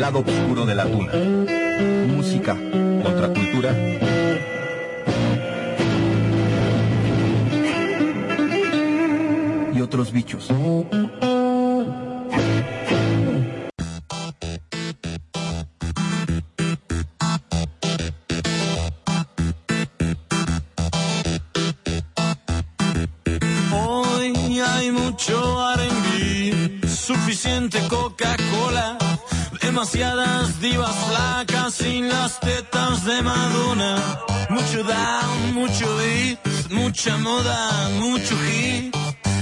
Lado oscuro de la tuna. Música, contracultura. Y otros bichos. Demasiadas divas flacas sin las tetas de Madonna. Mucho down, mucho beat, mucha moda, mucho hit,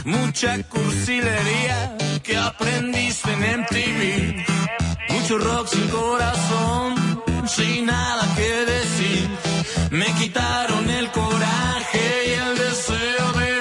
mucha cursilería que aprendiste en MTV. Mucho rock sin corazón, sin nada que decir. Me quitaron el coraje y el deseo de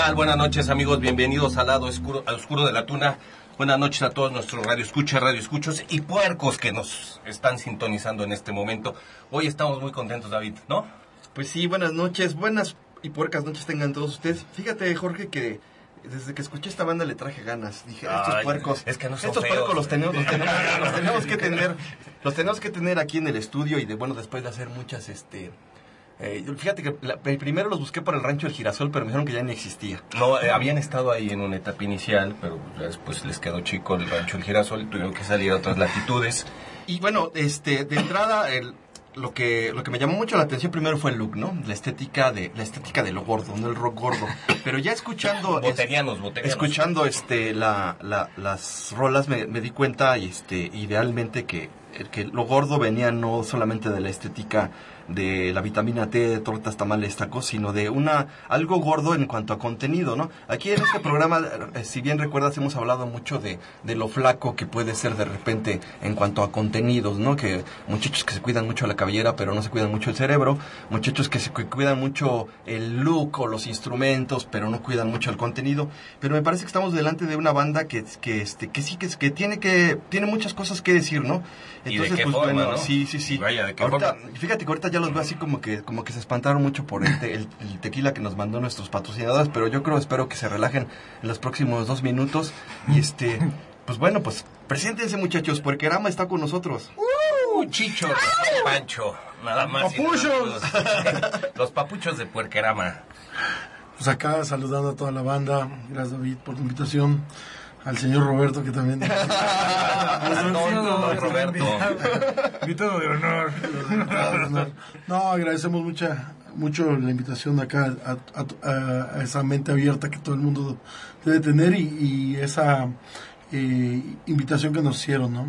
tal? Buenas noches amigos, bienvenidos al lado oscuro, al oscuro de la tuna. Buenas noches a todos nuestros radioescuchas, radioescuchos y puercos que nos están sintonizando en este momento. Hoy estamos muy contentos, David, ¿no? Pues sí, buenas noches, buenas y puercas noches tengan todos ustedes. Fíjate, Jorge, que desde que escuché esta banda le traje ganas. Dije, estos Ay, puercos, es que no son estos feos. puercos los tenemos, los tenemos, los tenemos que tener, los tenemos que tener aquí en el estudio y de bueno después de hacer muchas, este, eh, fíjate que la- primero los busqué por el rancho del girasol, pero me dijeron que ya ni existía. No, eh, habían estado ahí en una etapa inicial, pero después les quedó chico el rancho El Girasol, tuvieron que salir a otras latitudes. Y bueno, este, de entrada, el, lo que lo que me llamó mucho la atención primero fue el look, ¿no? La estética de la estética de lo gordo, no el rock gordo. Pero ya escuchando Boterianos, boterianos. escuchando este la, la- las rolas me, me di cuenta y este idealmente que que lo gordo venía no solamente de la estética de la vitamina T, de tortas, tamales, tacos, sino de una algo gordo en cuanto a contenido, ¿no? Aquí en este programa, eh, si bien recuerdas, hemos hablado mucho de, de lo flaco que puede ser de repente en cuanto a contenidos, ¿no? Que muchachos que se cuidan mucho la cabellera, pero no se cuidan mucho el cerebro, muchachos que se cu- cuidan mucho el look o los instrumentos, pero no cuidan mucho el contenido. Pero me parece que estamos delante de una banda que, que, este, que sí que, que tiene que tiene muchas cosas que decir, ¿no? ¿Y de qué forma, no? sí, sí, sí. Vaya, ¿de qué Ahorita- forma? Fíjate que ahorita ya los veo así como que como que se espantaron mucho por el, te- el- el tequila que nos mandó nuestros patrocinadores, pero yo creo, espero que se relajen en los próximos dos minutos. Y este, pues bueno, pues preséntense muchachos, porque Rama está con nosotros. Uh, Chicho, Pancho, nada más. nada ¡Papuchos! menos. Los papuchos de Puerquerama. Pues acá saludando a toda la banda. Gracias David por la invitación. Al señor Roberto que también. Don Roberto. Invitado de honor. No, agradecemos mucha, mucho la invitación acá a, a- a- a esa mente abierta que todo el mundo debe tener y, y esa eh, invitación que nos hicieron, ¿no?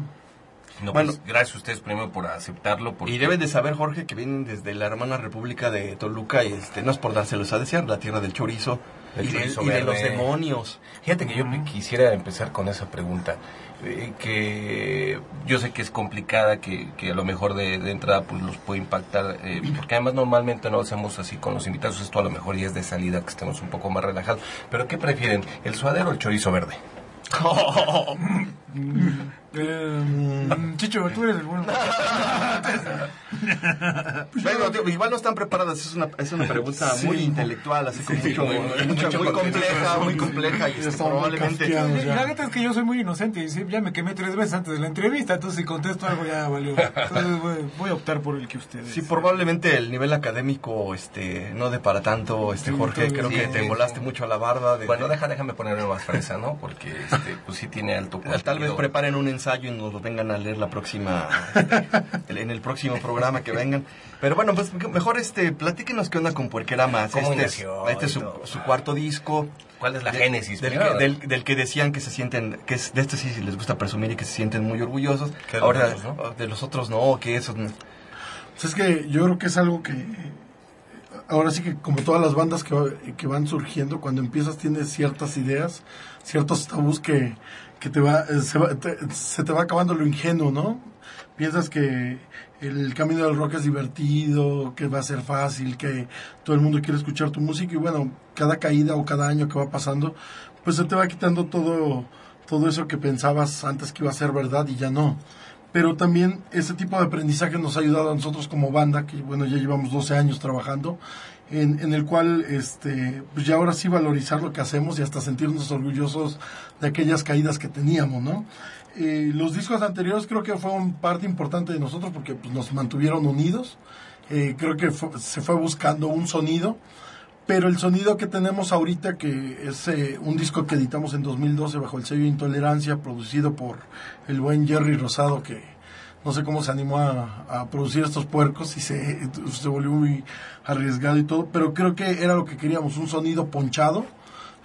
No, Bueno. pues, gracias a ustedes primero por aceptarlo. Porque Y deben de saber, Jorge, que vienen desde la hermana República de Toluca y este, no es por dárselos a desear, la tierra del chorizo y, de- y los demonios. Fíjate que yo quisiera empezar con esa pregunta, eh, que yo sé que es complicada, que, que a lo mejor de, de entrada pues los puede impactar, eh, porque además normalmente no hacemos así con los invitados, esto a lo mejor ya es de salida, que estemos un poco más relajados. Pero ¿qué prefieren, el suadero o el chorizo verde? Eh, Chicho, tú eres el bueno. Bueno, digo, igual no están preparadas, es una, es una pregunta muy intelectual, así como mucho, muy- mucho- mucho muy compleja, muy compleja y este, probablemente... La neta es que yo soy muy inocente y sí, ya me quemé tres veces antes de la entrevista, entonces si contesto algo ya valió. Entonces voy, voy a optar por el que ustedes. Sí, probablemente el nivel académico este no de para tanto, este Sí, Jorge, creo sí, que sí, te sí. volaste mucho a la barda. De, Bueno, deja, déjame ponerme más fresa, ¿no? Porque este, pues sí tiene alto Tal vez preparen un ensayo y nos lo vengan a leer la próxima en el próximo programa que vengan. Pero bueno, pues mejor este platíquenos qué onda con Puerquerama. ¿Cómo Este es, este es su, cuarto disco. ¿Cuál es la De- génesis? Del, que, del, del que decían que se sienten, que es, de este sí les gusta presumir y que se sienten muy orgullosos. De Ahora, los de los otros no, que esos no. Pues es que yo creo que es algo que ahora sí que como todas las bandas que, que van surgiendo, cuando empiezas tienes ciertas ideas, ciertos tabús que, que te va, eh, se, te- te va acabando lo ingenuo, ¿no? Piensas que el camino del rock es divertido, que va a ser fácil, que todo el mundo quiere escuchar tu música y bueno, cada caída o cada año que va pasando, pues se te va quitando todo, todo eso que pensabas antes que iba a ser verdad y ya no pero también ese tipo de aprendizaje nos ha ayudado a nosotros como banda, que bueno, ya llevamos 12 años trabajando, en, el cual, este, pues ya ahora sí valorizar lo que hacemos y hasta sentirnos orgullosos de aquellas caídas que teníamos, ¿no? Eh, los discos anteriores creo que fueron parte importante de nosotros porque pues, nos mantuvieron unidos, Eh, creo que se fue buscando un sonido, pero el sonido que tenemos ahorita, que es eh, un disco que editamos en 2012 bajo el sello Intolerancia, producido por el buen Jerry Rosado, que no sé cómo se animó a, producir estos puercos y se, se volvió muy arriesgado y todo, pero creo que era lo que queríamos, un sonido ponchado.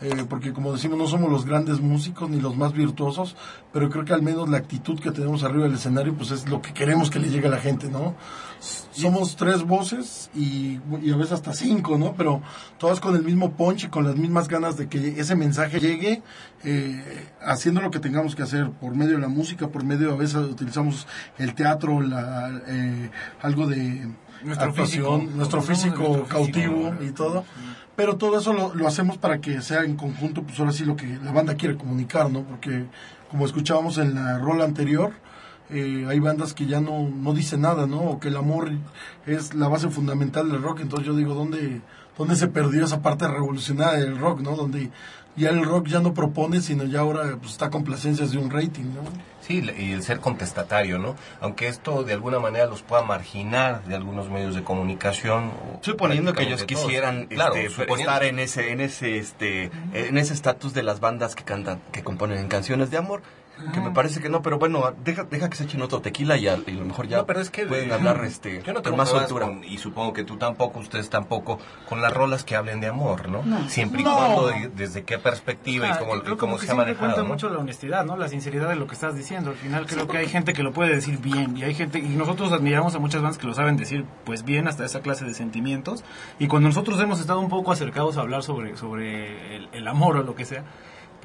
Eh, porque como decimos no somos los grandes músicos ni los más virtuosos, pero creo que al menos la actitud que tenemos arriba del escenario pues es lo que queremos que le llegue a la gente, ¿no? somos tres voces y, y a veces hasta cinco, ¿no? Pero todas con el mismo punch y con las mismas ganas de que ese mensaje llegue, eh, haciendo lo que tengamos que hacer por medio de la música, por medio a veces utilizamos el teatro, la, eh, algo de Nuestro actuación, físico. nuestro físico nuestro cautivo físico. y todo. Pero todo eso lo, lo hacemos para que sea en conjunto, pues ahora sí lo que la banda quiere comunicar, ¿no? Porque como escuchábamos en la rola anterior, eh, hay bandas que ya no, no dicen nada, ¿no? O que el amor es la base fundamental del rock. Entonces yo digo, ¿dónde, dónde se perdió esa parte revolucionaria del rock, ¿no? Donde ya el rock ya no propone, sino ya ahora pues, está complacencias de un rating, ¿no? Sí, y el ser contestatario, ¿no? Aunque esto de alguna manera los pueda marginar de algunos medios de comunicación. Suponiendo que ellos quisieran Claro, este, suponiendo- estar en ese en ese este en ese estatus de las bandas que cantan que componen canciones de amor que me parece que no, pero bueno, deja, deja que se echen otro tequila y a, y a lo mejor ya No, pero es que pueden hablar este, yo no con tengo más problemas soltura. con- y supongo que tú tampoco, ustedes tampoco, con las rolas que hablen de amor, ¿no? Siempre y No. cuando de- desde qué perspectiva Ah, y cómo, creo y cómo se ha manejado. cuenta ¿no? mucho la honestidad, ¿no? La sinceridad de lo que estás diciendo. Al final creo que hay gente que lo puede decir bien y hay gente y nosotros admiramos a muchas bandas que lo saben decir pues bien hasta esa clase de sentimientos y cuando nosotros hemos estado un poco acercados a hablar sobre sobre el, el amor o lo que sea,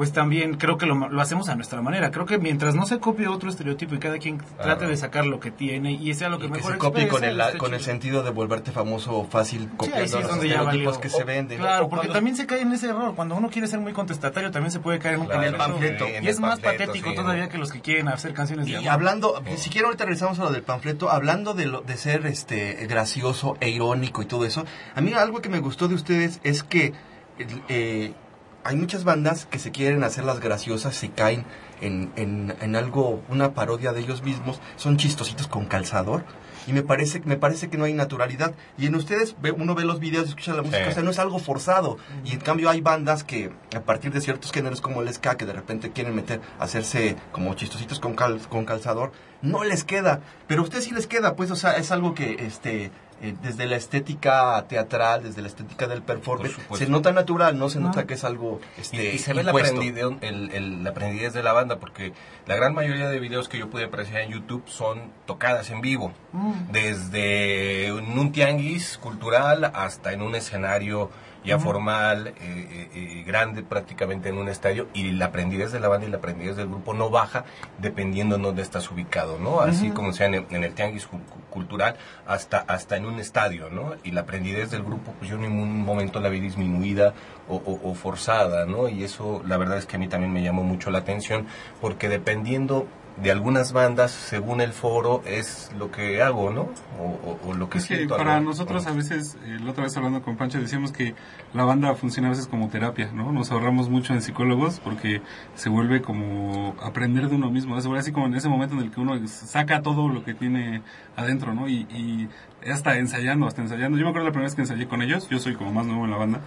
pues también creo que lo, lo hacemos a nuestra manera. Creo que mientras no se copie otro estereotipo y cada quien trate de sacar lo que tiene y sea lo que Y que mejor se copie con el, esté con el sentido de volverte famoso fácil Sí, copiando sí es los estereotipos que se venden. Claro, porque cuando- también se cae en ese error. Cuando uno quiere ser muy contestatario, también se puede caer en un Claro, panfleto. en Y es más panfleto, patético sí, todavía que los que quieren hacer canciones de Y amor. hablando, ni siquiera ahorita regresamos a lo del panfleto, hablando de, lo, de ser este gracioso e irónico y todo eso, a mí algo que me gustó de ustedes es que eh, hay muchas bandas que se quieren hacer las graciosas, se caen en, en, en algo, una parodia de ellos mismos, son chistositos con calzador. Y me parece, me parece que no hay naturalidad. Y en ustedes, ve- uno ve los videos, escucha la música, Sí. o sea, no es algo forzado. Y en cambio hay bandas que, a partir de ciertos géneros como el ska, que de repente quieren meter, hacerse como chistositos con, cal- con calzador, no les queda. Pero a ustedes sí les queda, pues, o sea, es algo que, este, eh, desde la estética teatral, desde la estética del performance, se nota natural, no se nota que es algo, Y, este, y se ve la aprendidez, el, el- la aprendidez de la banda, porque la gran mayoría de videos que yo pude apreciar en YouTube son tocadas en vivo. Desde en un tianguis cultural hasta en un escenario ya formal, eh, eh, eh, grande prácticamente en un estadio, y la aprendidez de la banda y la aprendidez del grupo no baja dependiendo en dónde estás ubicado, ¿no? Así como sea en el, en el tianguis cu- cu- cultural hasta, hasta en un estadio, ¿no? Y la aprendidez del grupo, pues yo en ningún momento la vi disminuida o, o- o forzada, ¿no? Y eso la verdad es que a mí también me llamó mucho la atención, porque dependiendo de algunas bandas, según el foro, es lo que hago, ¿no? O, o- o lo que Es que para ¿no? nosotros a veces, eh, la otra vez hablando con Pancho, decíamos que la banda funciona a veces como terapia, ¿no? Nos ahorramos mucho en psicólogos porque se vuelve como aprender de uno mismo. Se vuelve así como en ese momento en el que uno saca todo lo que tiene adentro, ¿no? Y, y hasta ensayando, hasta ensayando. Yo me acuerdo la primera vez que ensayé con ellos, yo soy como más nuevo en la banda.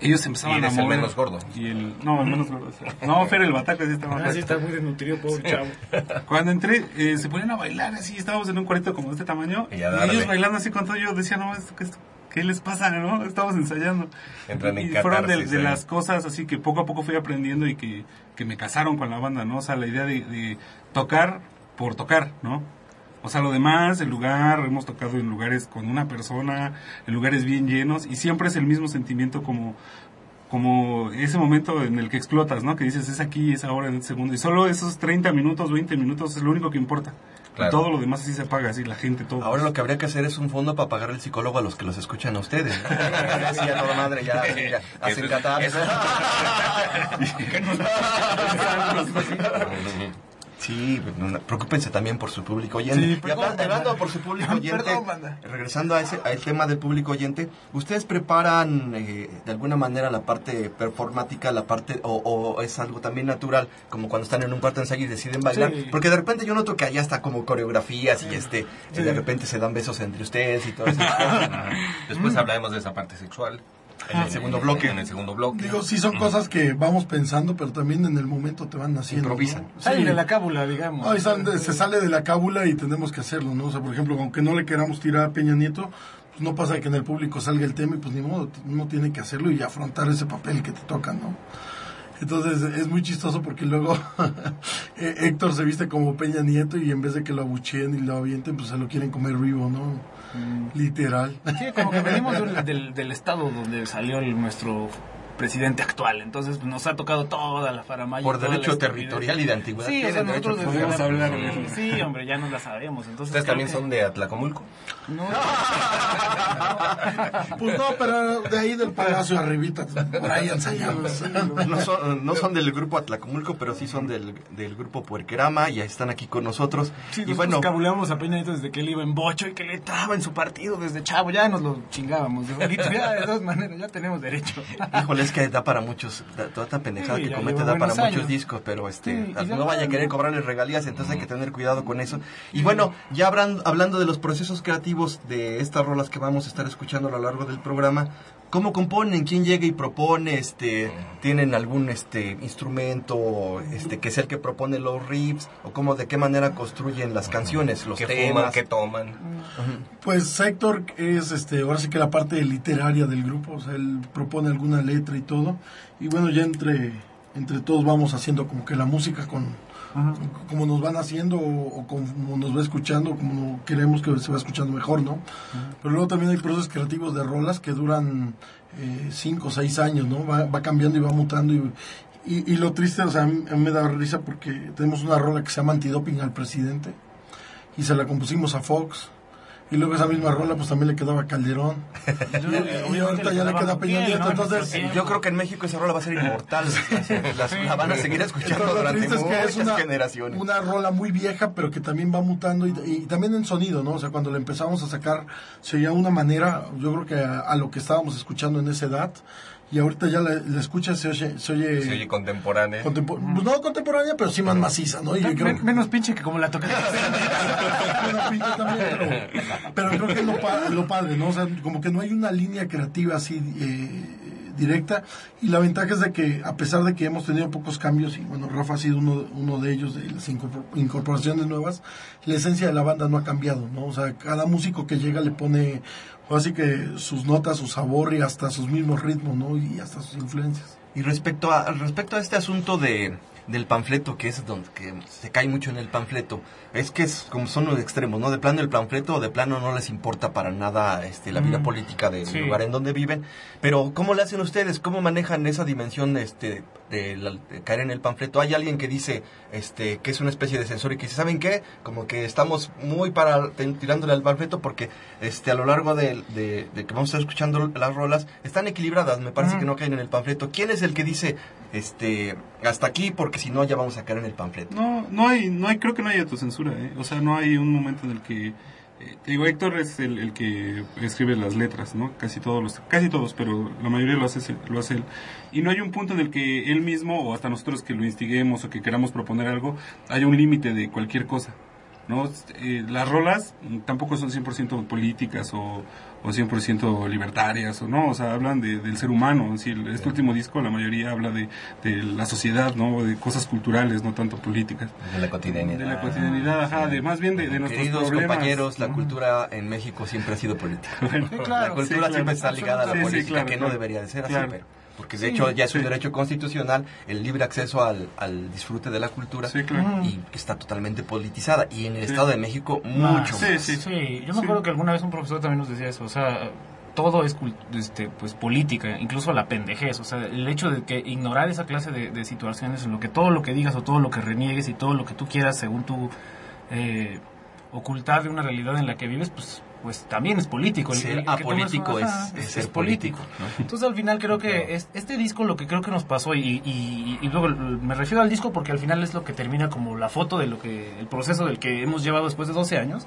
Ellos empezaban Y eres a el mover. menos gordo. Y el, no, el menos gordo. No, Fer el bataco sí estaba Ah, sí, está muy desnutrido, pobre chavo. cuando entré, eh, se ponían a bailar así, estábamos en un cuarto como de este tamaño, Y ellos bailando así con todo, yo decía, no, esto, esto, ¿qué les pasa, no? Estamos ensayando. Entran en y fueron de, catarsis de ahí. las cosas así que poco a poco fui aprendiendo y que, que me casaron con la banda, ¿no? O sea, la idea de, de tocar por tocar, ¿no? O sea, lo demás, el lugar, hemos tocado en lugares con una persona, en lugares bien llenos, y siempre es el mismo sentimiento como, como ese momento en el que explotas, ¿no? Que dices, es aquí, es ahora, en este segundo. Y solo esos 30 minutos, 20 minutos es lo único que importa. Claro. Todo lo demás así se apaga, así la gente, todo. Ahora lo que habría que hacer es un fondo para pagar el psicólogo a los que los escuchan a ustedes. ¿no? Sí, ya toda madre, ya, ya hacen catar. Sí, no, no, preocúpense también por su público oyente. Sí, y hablando banda. por su público oyente, Perdón, banda. regresando a ese al tema del público oyente, ¿ustedes preparan eh, de alguna manera la parte performática, la parte o, o es algo también natural, como cuando están en un cuarto de ensayo y deciden bailar? Sí. Porque de repente yo noto que allá está como coreografías y este y Sí. de repente se dan besos entre ustedes y todo eso. Después hablaremos de esa parte sexual. En el segundo bloque. En el segundo bloque. Digo, sí son cosas que vamos pensando, pero también en el momento te van haciendo. Improvisan. ¿no? Salen Sí. de la cábula, digamos. Se sale de la cábula y tenemos que hacerlo, ¿no? O sea, por ejemplo, aunque no le queramos tirar a Peña Nieto, pues no pasa que en el público salga el tema y pues ni modo, uno tiene que hacerlo y afrontar ese papel que te toca, ¿no? Entonces es muy chistoso porque luego Héctor se viste como Peña Nieto y en vez de que lo abucheen y lo avienten, pues se lo quieren comer vivo, ¿no? Literal. Sí, como que venimos de un- del, del estado donde salió el- nuestro presidente actual. Entonces pues, nos ha tocado toda la faramaya. Por derecho territorial y de antigüedad. Sí, o sea, nosotros Podemos hablar eso. Sí, hombre, ya no la sabemos. Entonces, ¿Ustedes también que- son de Atlacomulco? No, Pues no, pero de ahí del palacio arribita, por ahí ensayamos. No son, no son del grupo Atlacomulco, pero sí son del, del grupo Puerquerama y están aquí con nosotros. Sí, y bueno, cabuleamos a Peña desde que él iba en bocho y que le entraba en su partido desde chavo. Ya nos lo chingábamos. de bonito. Ya, de todas maneras, ya tenemos derecho. híjole, es que da para muchos, da- toda esta pendejada Sí, que comete da para buenos muchos años. discos, pero este, Sí, ya no vaya a querer no. cobrarle regalías, entonces hay que tener cuidado con eso. Y bueno, ya habrán- hablando de los procesos creativos de estas rolas que vamos a estar escuchando a lo largo del programa, ¿Cómo componen? ¿Quién llega y propone? Este, ¿Tienen algún este instrumento este que es el que propone los riffs? ¿O cómo, de qué manera construyen las canciones, los ¿Qué temas? fuman? ¿Qué toman? Pues Héctor es este, ahora sí que la parte literaria del grupo, o sea, él propone alguna letra y todo. Y bueno, ya entre, entre todos vamos haciendo como que la música con, como nos van haciendo o, o como nos va escuchando, como queremos que se va escuchando mejor, ¿no? Pero luego también hay procesos creativos de rolas que duran eh, cinco o seis años, ¿no? Va, va cambiando y va mutando y, y, y lo triste, o sea, a mí, a mí me da risa porque tenemos una rola que se llama Antidoping al Presidente y se la compusimos a Fox. Y luego esa misma rola pues también le quedaba a Calderón. y, ahorita ya le queda Peña Nieto. Entonces, Yo creo que en México esa rola va a ser inmortal. Las- la van a seguir escuchando durante triste es que muchas es una, generaciones. una rola muy vieja, pero que también va mutando y, y también en sonido, ¿no? O sea, cuando la empezamos a sacar, se oía una manera, yo creo que a, a lo que estábamos escuchando en esa edad, y ahorita ya la, la escuchas, se oye, se oye, Se oye contemporánea. contempo- pues no contemporánea, pero sí más maciza, ¿no? Y yo creo Men- que- menos pinche que como la también, pero, pero creo que es lo, pa- lo padre, ¿no? O sea, como que no hay una línea creativa así eh, directa. Y la ventaja es de que, a pesar de que hemos tenido pocos cambios, y bueno, Rafa ha sido uno, uno de ellos, de las incorpor- incorporaciones nuevas, la esencia de la banda no ha cambiado, ¿no? O sea, cada músico que llega le pone, así que sus notas, su sabor y hasta sus mismos ritmos, ¿no? Y hasta sus influencias. Y respecto a, respecto a este asunto de, del panfleto, que es donde que se cae mucho en el panfleto, es que es como son los extremos, ¿no? De plano el panfleto o de plano no les importa para nada este, la vida política del sí. lugar en donde viven. Pero ¿cómo le hacen ustedes? ¿Cómo manejan esa dimensión este, de, la- de caer en el panfleto? Hay alguien que dice este, que es una especie de sensor y que dice, ¿saben qué? Como que estamos muy para tirándole al panfleto porque este, a lo largo de, de- de que vamos a estar escuchando las rolas están equilibradas, me parece que no caen en el panfleto. ¿Quién es el que dice este, hasta aquí porque si no ya vamos a caer en el panfleto? No, no hay, no hay, creo que no hay autocensura, ¿eh? O sea, no hay un momento en el que, digo, Héctor es el, el que escribe las letras, ¿no? Casi todos los, casi todos, pero la mayoría lo hace, lo hace él. Y no hay un punto en el que él mismo, o hasta nosotros que lo instiguemos o que queramos proponer algo, haya un límite de cualquier cosa. ¿no? Eh, las rolas tampoco son 100% políticas o, o 100% libertarias, o no, o sea, hablan de, del ser humano. Es decir, este último disco, la mayoría habla de, de la sociedad, ¿no? De cosas culturales, no tanto políticas. De la cotidianidad. De la cotidianidad, ajá, de más bien de, de nuestros Queridos problemas. compañeros, la cultura en México siempre ha sido política. Bueno, la cultura sí, claro, siempre está ligada a la sí, política, claro, que no debería de ser así, pero porque de hecho ya es un sí. derecho constitucional el libre acceso al, al disfrute de la cultura Sí, claro. y que está totalmente politizada y en el Sí. Estado de México Ah, mucho sí, más. sí. Sí, yo me Sí. acuerdo que alguna vez un profesor también nos decía eso, o sea, todo es este, pues política, incluso la pendejez, o sea, el hecho de que ignorar esa clase de, de situaciones en lo que todo lo que digas o todo lo que reniegues y todo lo que tú quieras según tú eh, ocultar de una realidad en la que vives, pues pues también es político. El- Ser apolítico es- es ser político, ¿no? Entonces al final creo que es- este disco lo que creo que nos pasó y, y- y luego me refiero al disco porque al final es lo que termina como la foto de lo que el proceso del que hemos llevado después de 12 años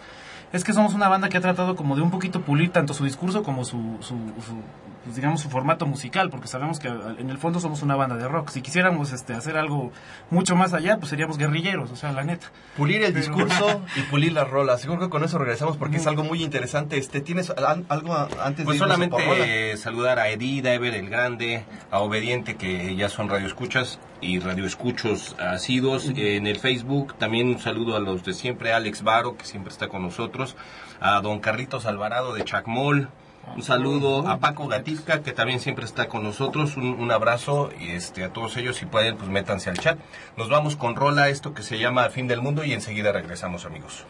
es que somos una banda que ha tratado como de un poquito pulir tanto su discurso como su, su, su, pues, digamos su formato musical porque sabemos que en el fondo somos una banda de rock si quisiéramos este hacer algo mucho más allá pues seríamos guerrilleros o sea la neta Pulir el Pero- discurso y pulir las rolas. Seguro que con eso regresamos porque es algo muy interesante. Este, ¿Tienes al- algo antes Pues de a por rola? solamente eh, saludar a Edith, a Ever el Grande, a Obediente, que ya son radioescuchas y radioescuchos asidos en el Facebook. También un saludo a los de siempre, Alex Varo, que siempre está con nosotros, a don Carlitos Alvarado de Chacmol. Un saludo a Paco Gatica, que también siempre está con nosotros. Un, un abrazo y este a todos ellos, si pueden, pues métanse al chat. Nos vamos con Rola, esto que se llama Fin del Mundo, y enseguida regresamos, amigos.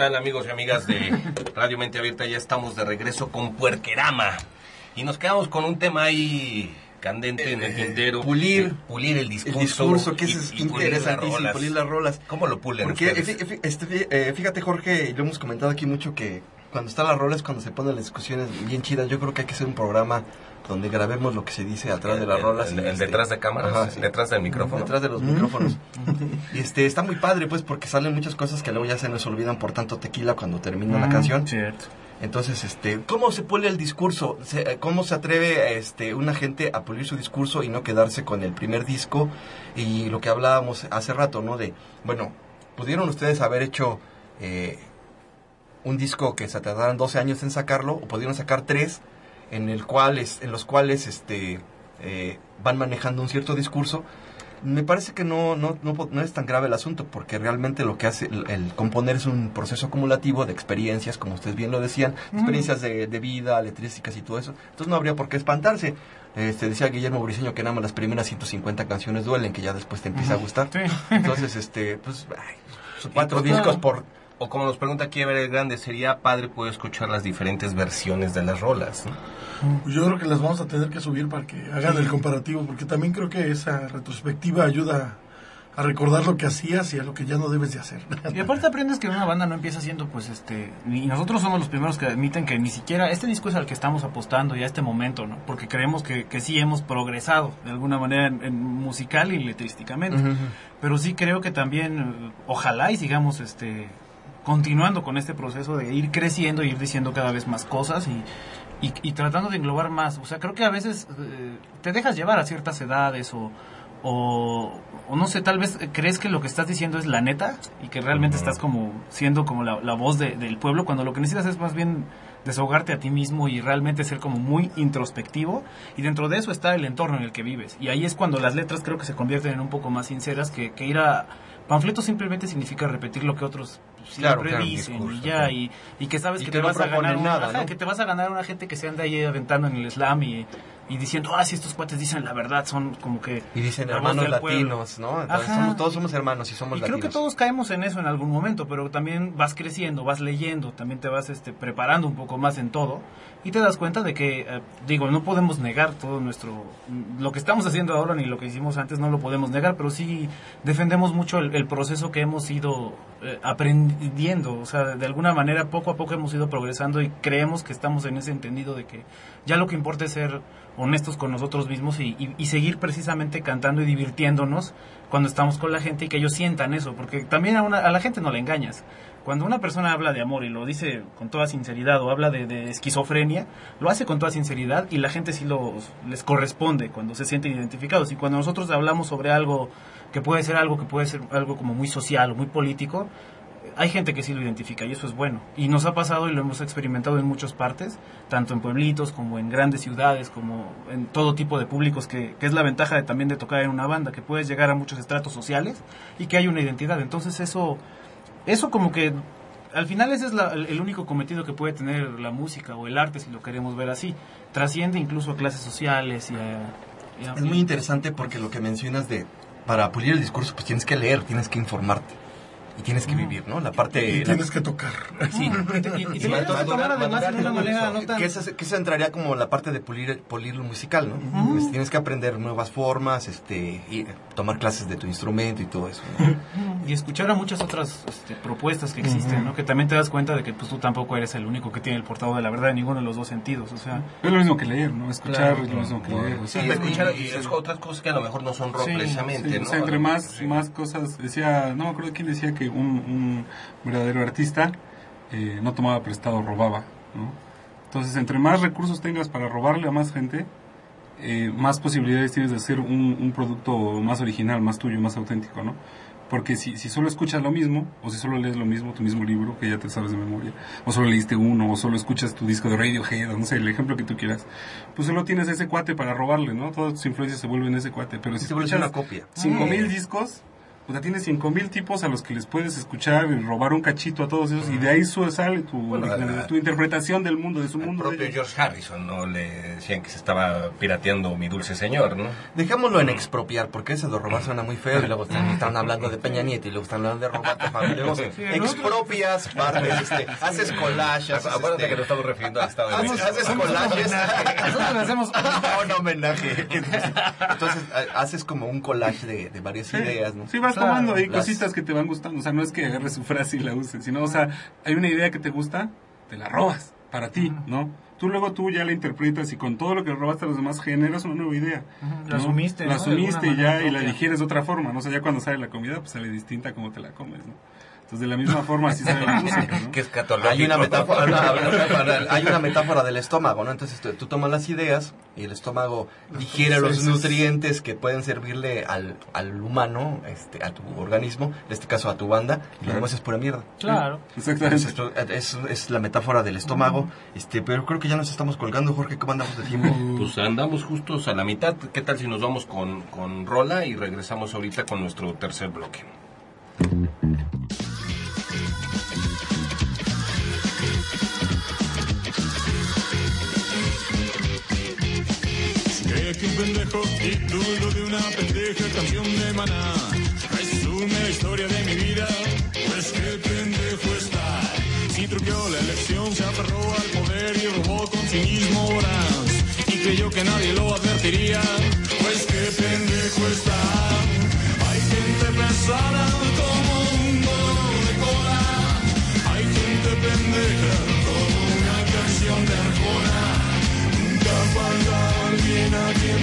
Tal amigos y amigas de Radio Mente Abierta? Ya estamos de regreso con Puerquerama. Y nos quedamos con un tema ahí candente en el tintero. pulir pulir el discurso. El discurso, que y- es y pulir las interesantísimo, rolas. pulir las rolas. ¿Cómo lo pulen Porque ustedes? eh, fí- este, fí- eh, fíjate, Jorge, y lo hemos comentado aquí mucho, que cuando está la rola es cuando se ponen las discusiones bien chidas. Yo creo que hay que hacer un programa donde grabemos lo que se dice atrás de las rolas. el- y, el este, detrás de cámaras, ajá, sí. detrás del micrófono. Detrás de los micrófonos. Y este, está muy padre, pues, porque salen muchas cosas que luego ya se nos olvidan por tanto tequila cuando termina la canción. Cierto. Entonces, este, ¿cómo se pule el discurso? Se- ¿Cómo se atreve este, una gente a pulir su discurso y no quedarse con el primer disco? Y lo que hablábamos hace rato, ¿no? De, bueno, pudieron ustedes haber hecho eh, un disco que se tardaran 12 años en sacarlo, o pudieron sacar tres, en, el cual es- en los cuales este, eh, van manejando un cierto discurso. Me parece que no, no, no, es tan grave el asunto, porque realmente lo que hace el, el componer es un proceso acumulativo de experiencias, como ustedes bien lo decían, experiencias de, de vida, letrísticas y todo eso. Entonces no habría por qué espantarse. Este, decía Guillermo Briseño que nada más las primeras 150 canciones duelen, que ya después te empieza a gustar. Sí. Entonces, este, pues, ay, cuatro Y- discos por... O como nos pregunta aquí Ever el Grande, sería padre poder escuchar las diferentes versiones de las rolas. ¿no? Yo creo que las vamos a tener que subir para que hagan el comparativo, porque también creo que esa retrospectiva ayuda a recordar lo que hacías y a lo que ya no debes de hacer. Y aparte aprendes que una banda no empieza siendo pues este y nosotros somos los primeros que admiten que ni siquiera este disco es al que estamos apostando ya a este momento, ¿no? Porque creemos que, que sí hemos progresado de alguna manera en, en musical y letrísticamente. Pero sí creo que también eh, ojalá y sigamos este continuando con este proceso de ir creciendo y ir diciendo cada vez más cosas y y, y tratando de englobar más. O sea, creo que a veces eh, te dejas llevar a ciertas edades o, o, o no sé, tal vez crees que lo que estás diciendo es la neta y que realmente estás como siendo como la, la voz de- del pueblo cuando lo que necesitas es más bien desahogarte a ti mismo y realmente ser como muy introspectivo y dentro de eso está el entorno en el que vives y ahí es cuando las letras creo que se convierten en un poco más sinceras que, que ir a panfleto simplemente significa repetir lo que otros siempre Claro, claro, discurso, y ya claro. y, y que sabes Y que te no vas a ganar una, nada, ajá, ¿no? que te vas a ganar una gente que se anda ahí aventando en el slam y, y diciendo, ah, si estos cuates dicen la verdad, son como que... Y dicen hermanos del pueblo". latinos, ¿no? Entonces, somos, todos somos hermanos y somos Y creo latinos. que todos caemos en eso en algún momento, pero también vas creciendo, vas leyendo, también te vas este, preparando un poco más en todo y te das cuenta de que, eh, digo, no podemos negar todo nuestro... Lo que estamos haciendo ahora ni lo que hicimos antes no lo podemos negar, pero sí defendemos mucho el, proceso que hemos ido eh, aprendiendo, o sea, de alguna manera poco a poco hemos ido progresando y creemos que estamos en ese entendido de que ya lo que importa es ser honestos con nosotros mismos y seguir precisamente cantando y divirtiéndonos cuando estamos con la gente y que ellos sientan eso, porque también a, una- a la gente no le engañas. Cuando una persona habla de amor y lo dice con toda sinceridad o habla de, esquizofrenia, lo hace con toda sinceridad y la gente sí los, les corresponde cuando se sienten identificados. Y cuando nosotros hablamos sobre algo que puede ser algo que puede ser algo como muy social o muy político, hay gente que sí lo identifica y eso es bueno. Y nos ha pasado y lo hemos experimentado en muchas partes, tanto en pueblitos como en grandes ciudades, como en todo tipo de públicos, que, que es la ventaja de, también de tocar en una banda, que puedes llegar a muchos estratos sociales y que hay una identidad. Entonces eso, eso como que al final ese es la- el único cometido que puede tener la música o el arte, si lo queremos ver así. Trasciende incluso a clases sociales y a- Es muy interesante porque lo que mencionas de para pulir el discurso pues tienes que leer, tienes que informarte y tienes que vivir, ¿no? La parte Y la- tienes que tocar. Sí, y, y- y madurar- vas a tomar además de una en manera no tan... que eso, que entraría como la parte de pulir, pulir lo musical, ¿no? Pues tienes que aprender nuevas formas, este, y tomar clases de tu instrumento y todo eso. ¿no? y escuchar a muchas otras este, propuestas que existen, ¿no? Que también te das cuenta de que pues tú tampoco eres el único que tiene el portado de la verdad en ninguno de los dos sentidos, o sea, Es lo mismo que leer, ¿no? Escuchar Claro. es lo mismo que leer. sea, Sí, escuchar y es otras cosas que a lo mejor no son rock Sí, precisamente, Sí, ¿no? o sea, entre más, Sí. más cosas, decía, no me acuerdo quién decía que un, un verdadero artista eh, no tomaba prestado, robaba, ¿no? Entonces, entre más recursos tengas para robarle a más gente, eh, más posibilidades tienes de hacer un, un producto más original, más tuyo, más auténtico, ¿no? Porque si, si solo escuchas lo mismo, o si solo lees lo mismo, tu mismo libro, que ya te sabes de memoria, o solo leíste uno, o solo escuchas tu disco de Radiohead, o no sé, el ejemplo que tú quieras, pues solo tienes ese cuate para robarle, ¿no? Todas tus influencias se vuelven ese cuate, pero si Se vuelve escuchas una copia. cinco Sí. mil discos, o sea, tienes cinco mil tipos a los que les puedes escuchar y robar un cachito a todos esos, y de ahí su- sale tu, Bueno, originalidad, a- tu interpretación del mundo, de su Al mundo. de propio ellos. George Harrison no le decían que se estaba pirateando mi dulce señor, ¿no? Dejémoslo en expropiar, porque eso de robar suena muy feo, y luego están, están hablando de Peña Nieto, y luego están hablando de robar de familia, luego expropias partes, este, haces collages, haces, Acuérdate este, que nos estamos refiriendo al Estado de haces, México. haces collages. nosotros le hacemos un homenaje. Entonces, ha- haces como un collage de, de varias ideas, ¿no? Sí, vas Claro, tomando ahí las- cositas que te van gustando. O sea, no es que agarres su frase y la uses, sino, o sea, hay una idea que te gusta, te la robas para ti, ¿no? Tú luego tú ya la interpretas y con todo lo que robaste a los demás generas una nueva idea. La ¿no? asumiste, La ¿no? De asumiste y ya y la digieres de otra forma, ¿no? O sea, ya cuando sale la comida, pues sale distinta como te la comes, ¿no? Entonces, de la misma forma así sale la música, ¿no? Que es. Hay una metáfora, una- hay una metáfora del estómago, ¿no? Entonces tú, tú tomas las ideas y el estómago digiere los nutrientes que pueden servirle al, al humano, este, a tu organismo, en este caso a tu banda, y lo demás es pura mierda. Claro. Entonces, Exactamente. esto es, es la metáfora del estómago, este, pero creo que ya nos estamos colgando, Jorge, ¿cómo andamos de tiempo? Pues andamos justos a la mitad. ¿Qué tal si nos vamos con, con Rola y regresamos ahorita con nuestro tercer bloque? Cree que un pendejo título de una pendeja canción de maná resume la historia de mi vida. Pues qué pendejo está. Si truqueó la elección, se aferró al poder y robó con cinismo voraz. Y creyó que nadie lo advertiría. Pues qué pendejo está. Hay gente pesada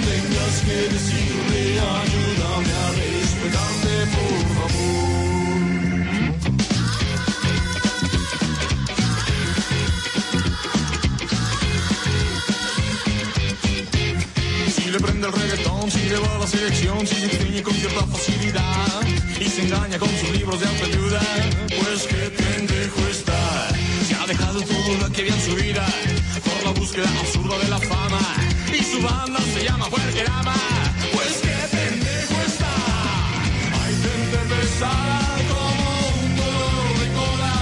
tengas que decirle ayúdame a respetarte por favor. Si le prende el reggaetón, si le va la selección, si se extraña con cierta facilidad y se engaña con sus libros de autoayuda, pues qué pendejo está. Se ha dejado todo lo que había en su vida por la búsqueda absurda de la fama y su banda se llama Fuerquerama. Pues qué pendejo está. Hay gente pesada como un dolor de cola.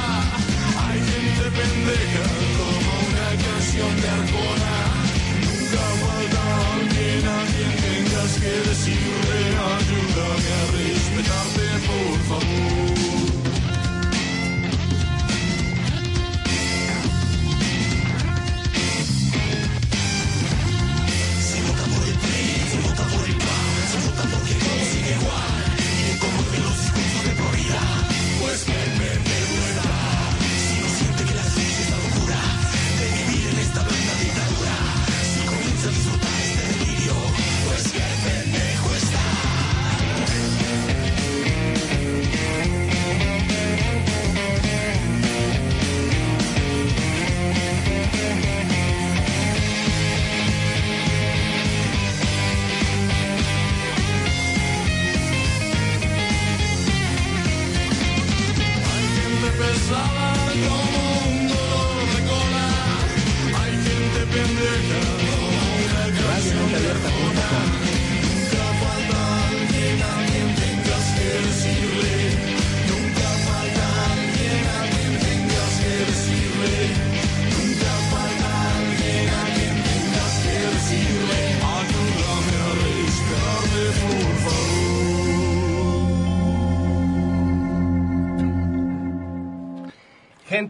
Hay gente pendeja como una canción de arcona. Nunca falta alguien a quien tengas que decirle ayúdame a respetarte, por favor.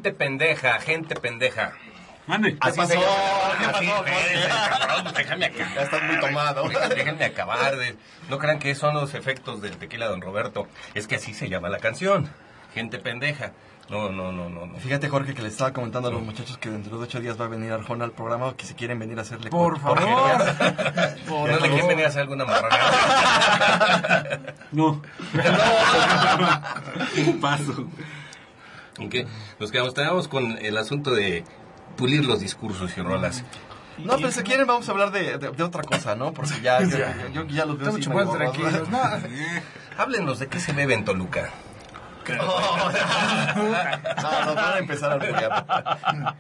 Gente pendeja, gente pendeja. Mande. Así pasó? se llama. ¿Qué Así, pasó, espérense, cabrón, déjame acabar. Ya estás muy tomado. Déjenme acabar. de- No crean que son los efectos del tequila, don Roberto. Es que así se llama la canción. Gente pendeja. No, no, no, no. no. Fíjate, Jorge, que le estaba comentando a los muchachos que dentro de ocho días va a venir Arjona al programa que si quieren venir a hacerle Por por- favor. ¿No le quieren venir a hacer alguna marranada? No. Paso. ¿En qué? Nos quedamos, quedamos con el asunto de pulir los discursos y rolas. No, pero si quieren vamos a hablar de, de- de otra cosa, ¿no? Porque ya, ya, yo ya los veo chupando medio tranquilos. No, Háblenos de qué se bebe en Toluca. No, no, van a empezar a alburear.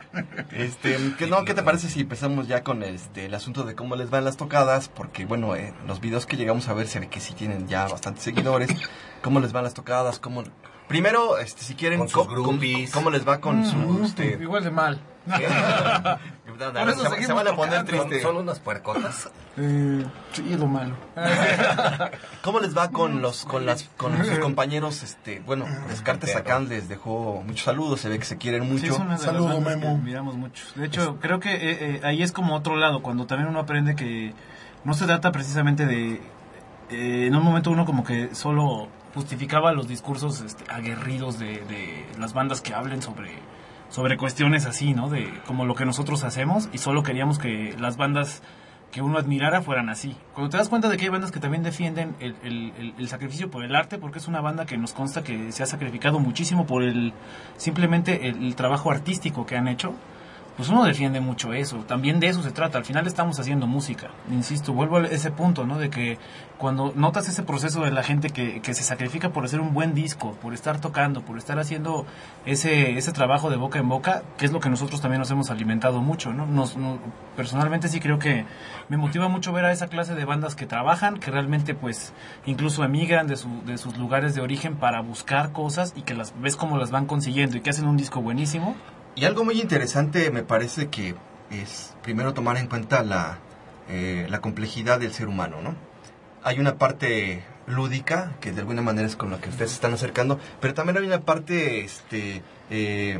Este, que no, ¿qué te parece si empezamos ya con este, el asunto de cómo les van las tocadas? Porque, bueno, eh, los videos que llegamos a ver se ve que sí tienen ya bastantes seguidores. ¿Cómo les van las tocadas? ¿Cómo... Primero, este, si quieren, Con sus ¿cómo, les va con su... Este, igual de mal. se, eso se van a poner Son, triste. son unas puercotas. Eh, sí, lo malo. ¿Cómo les va con los con las con sus compañeros? Este, bueno, Descartes. Sacán les dejó muchos saludos, se ve que se quieren mucho. Sí, es una de las Saludo, bandas que Memo. admiramos mucho. De hecho, creo que eh, eh, ahí es como otro lado, cuando también uno aprende que no se trata precisamente de... eh, en un momento uno como que solo justificaba los discursos este, aguerridos de, las bandas que hablen sobre, sobre cuestiones así, ¿no? De como lo que nosotros hacemos y solo queríamos que las bandas que uno admirara fueran así. Cuando te das cuenta de que hay bandas que también defienden el, el- el- el sacrificio por el arte, porque es una banda que nos consta que se ha sacrificado muchísimo por el simplemente el trabajo artístico que han hecho, pues uno defiende mucho eso. También de eso se trata. Al final estamos haciendo música. Insisto, vuelvo a ese punto, ¿no? De que cuando notas ese proceso de la gente que, que se sacrifica por hacer un buen disco, por estar tocando, por estar haciendo ese, ese trabajo de boca en boca, que es lo que nosotros también nos hemos alimentado mucho, ¿no? Nos, no- personalmente sí creo que me motiva mucho ver a esa clase de bandas que trabajan, que realmente pues incluso emigran de, su, de sus lugares de origen para buscar cosas y que las ves como las van consiguiendo y que hacen un disco buenísimo. Y algo muy interesante me parece que es primero tomar en cuenta la, eh, la complejidad del ser humano, ¿no? Hay una parte lúdica, que de alguna manera es con la que ustedes se están acercando, pero también hay una parte este, eh,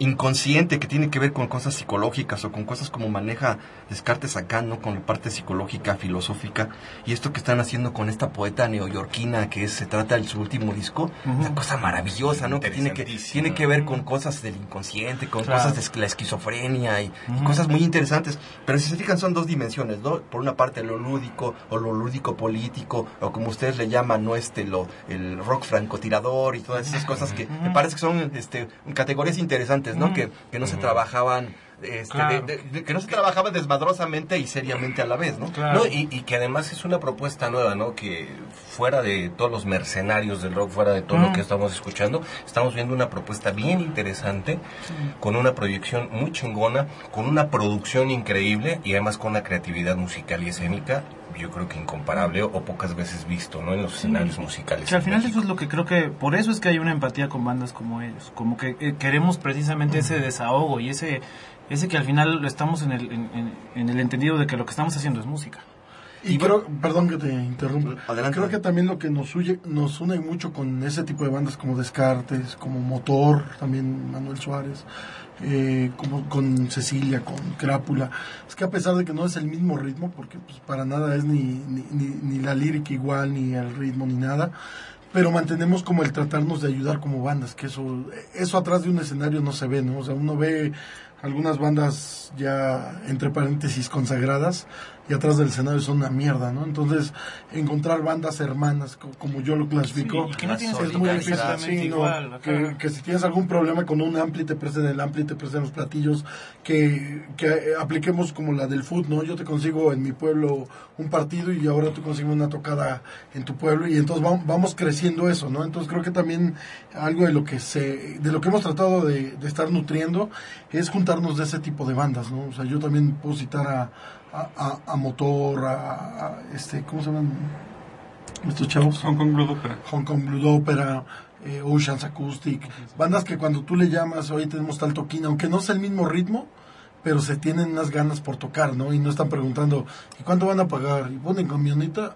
inconsciente que tiene que ver con cosas psicológicas o con cosas como maneja Descartes acá, ¿no? Con la parte psicológica, filosófica, y esto que están haciendo con esta poeta neoyorquina que es, se trata de su último disco, una cosa maravillosa, ¿no? Que tiene que, tiene que ver con cosas del inconsciente, con Claro. cosas de la esquizofrenia y, y cosas muy interesantes. Pero si se fijan son dos dimensiones, ¿no? Por una parte lo lúdico o lo lúdico político o como ustedes le llaman, ¿no? Este, lo, el rock francotirador y todas esas cosas que me parece que son este, categorías interesantes, ¿no? Que, que no se trabajaban... Este, Claro. de- de- de- que no se trabajaba desmadrosamente y seriamente a la vez, ¿no? Claro. No, y, y que además es una propuesta nueva, ¿no? Que fuera de todos los mercenarios del rock, fuera de todo lo que estamos escuchando, estamos viendo una propuesta bien interesante, con una proyección muy chingona, con una producción increíble y además con una creatividad musical y escénica, yo creo que incomparable o, pocas veces visto, ¿no? En los escenarios musicales. Que al final México. eso es lo que creo que, por eso es que hay una empatía con bandas como ellos, como que eh, queremos precisamente ese desahogo y ese, ese que al final estamos en el, en, en- en el entendido de que lo que estamos haciendo es música. Y creo, perdón que te interrumpa. Adelante. Creo que también lo que nos, huye- nos une mucho con ese tipo de bandas como Descartes, como Motor, también Manuel Suárez, eh, como con Cecilia, con Crápula, es que a pesar de que no es el mismo ritmo, porque pues para nada es ni, ni, ni, ni la lírica igual, ni el ritmo, ni nada, pero mantenemos como el tratarnos de ayudar como bandas, que eso, eso atrás de un escenario no se ve, ¿no? O sea, uno ve algunas bandas ya entre paréntesis consagradas y atrás del escenario son una mierda, ¿no? Entonces, encontrar bandas hermanas, co- como yo lo clasifico, Sí, no es muy difícil. Sí, no, igual, acá. que, que si tienes algún problema con un ampli, te presten el ampli, te presten los platillos, que, que eh, apliquemos como la del foot, ¿no? Yo te consigo en mi pueblo un partido y ahora tú consigues una tocada en tu pueblo y entonces vamos, vamos creciendo eso, ¿no? Entonces creo que también algo de lo que se, de lo que hemos tratado de, de estar nutriendo es juntarnos de ese tipo de bandas, ¿no? O sea, yo también puedo citar a, a, a- a Motor, a, este, ¿cómo se llaman estos chavos? Hong Kong Blood Opera. Hong Kong Blue Opera, eh, Oceans Acoustic, bandas que cuando tú le llamas, hoy tenemos tal toquín, aunque no es el mismo ritmo, pero se tienen unas ganas por tocar, ¿no? Y no están preguntando, ¿y cuánto van a pagar? Y ponen camioneta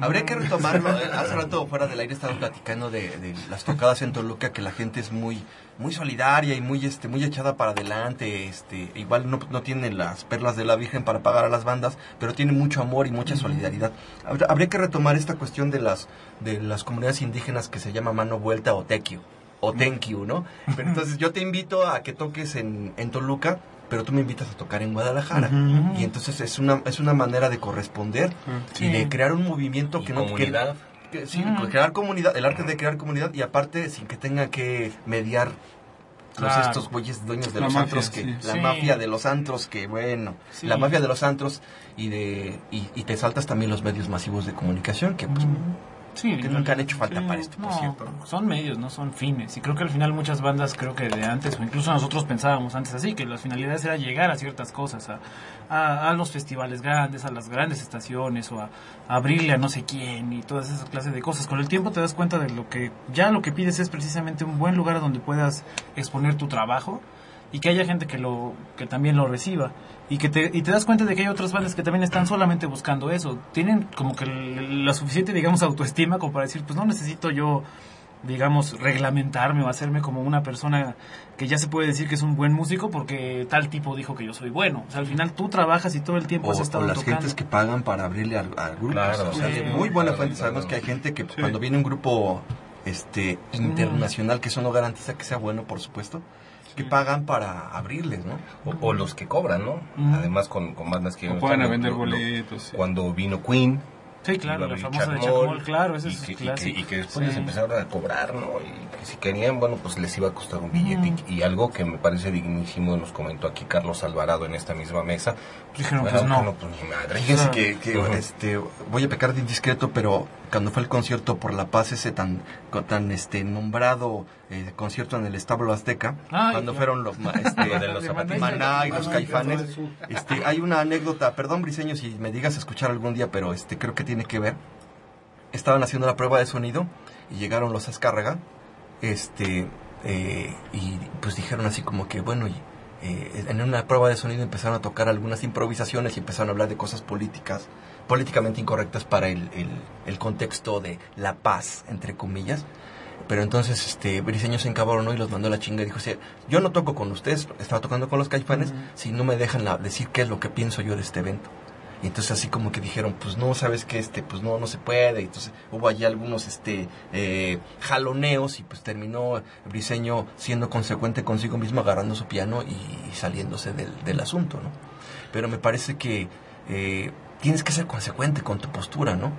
Habría que retomarlo. eh, Hace rato fuera del aire estaba platicando de, de las tocadas en Toluca, que la gente es muy muy solidaria y muy este muy echada para adelante. Este, igual no, no tiene las perlas de la Virgen para pagar a las bandas, pero tiene mucho amor y mucha solidaridad. Habr- Habría que retomar esta cuestión de las de las comunidades indígenas que se llama mano vuelta o tequio o thank you, ¿no? Pero entonces yo te invito a que toques en, en Toluca, pero tú me invitas a tocar en Guadalajara. Y entonces es una, es una manera de corresponder y Sí. de crear un movimiento Y que no... que- comunidad. que- sí, crear comunidad, el arte de crear comunidad y aparte sin que tenga que mediar los Claro. estos güeyes dueños de La los mafia, antros que sí. la Sí. mafia de los antros que bueno Sí. la mafia de los antros y de y, y te saltas también los medios masivos de comunicación que pues Sí, que nunca han hecho falta para esto, por no, cierto. Son medios, no son fines. Y creo que al final muchas bandas, creo que de antes, o incluso nosotros pensábamos antes así, que las finalidades era llegar a ciertas cosas, a, a, a los festivales grandes, a las grandes estaciones, o a, a abrirle a no sé quién, y todas esas clases de cosas. Con el tiempo te das cuenta de lo que ya lo que pides es precisamente un buen lugar donde puedas exponer tu trabajo y que haya gente que lo que también lo reciba y que te y te das cuenta de que hay otras bandas que también están solamente buscando eso tienen como que la suficiente digamos autoestima como para decir pues no necesito yo digamos reglamentarme o hacerme como una persona que ya se puede decir que es un buen músico porque tal tipo dijo que yo soy bueno o sea al final tú trabajas y todo el tiempo o, has o estado las tocando gentes que pagan para abrirle al, al grupo. Claro, o sea, sí. de muy buena Claro, fuente claro. sabemos que hay gente que cuando viene un grupo este internacional, que eso no garantiza que sea bueno, por supuesto, que pagan para abrirles, ¿no? O, o los que cobran, ¿no? Mm. Además con, con bandas que... O pueden vender boletos. sí. Cuando vino Queen, sí claro la famosa de Chacmol, Chacmol claro ese y es que, y que- clásico y que después Sí. les empezaron a cobrar, ¿no? Y que si querían, bueno, pues les iba a costar un billete. Y, y algo que me parece dignísimo, nos comentó aquí Carlos Alvarado en esta misma mesa. Dijeron, bueno, pues, no. no, pues madre. Fíjense que, este, voy a pecar de indiscreto, pero cuando fue el concierto por la paz, ese tan, tan este, nombrado eh, concierto en el establo azteca, Ay, cuando fueron los, este, de los. Maná y los caifanes, este, hay una anécdota, perdón Briseño si me digas a escuchar algún día, pero este, creo que tiene que ver. Estaban haciendo la prueba de sonido y llegaron los Azcárraga, este, eh, y pues dijeron así como que, bueno, y, eh, en una prueba de sonido empezaron a tocar algunas improvisaciones y empezaron a hablar de cosas políticas, políticamente incorrectas para el, el, el contexto de la paz, entre comillas. Pero entonces este Briseño se encabronó y los mandó a la chinga y dijo, "Sí, yo no toco con ustedes, estaba tocando con los caifanes, si no me dejan la- decir qué es lo que pienso yo de este evento. Y entonces así como que dijeron, pues no, sabes que este, pues no, no se puede. Y entonces hubo allí algunos este eh, jaloneos y pues terminó Briseño siendo consecuente consigo mismo, agarrando su piano y, saliéndose del, asunto, ¿no? Pero me parece que eh, tienes que ser consecuente con tu postura, ¿no?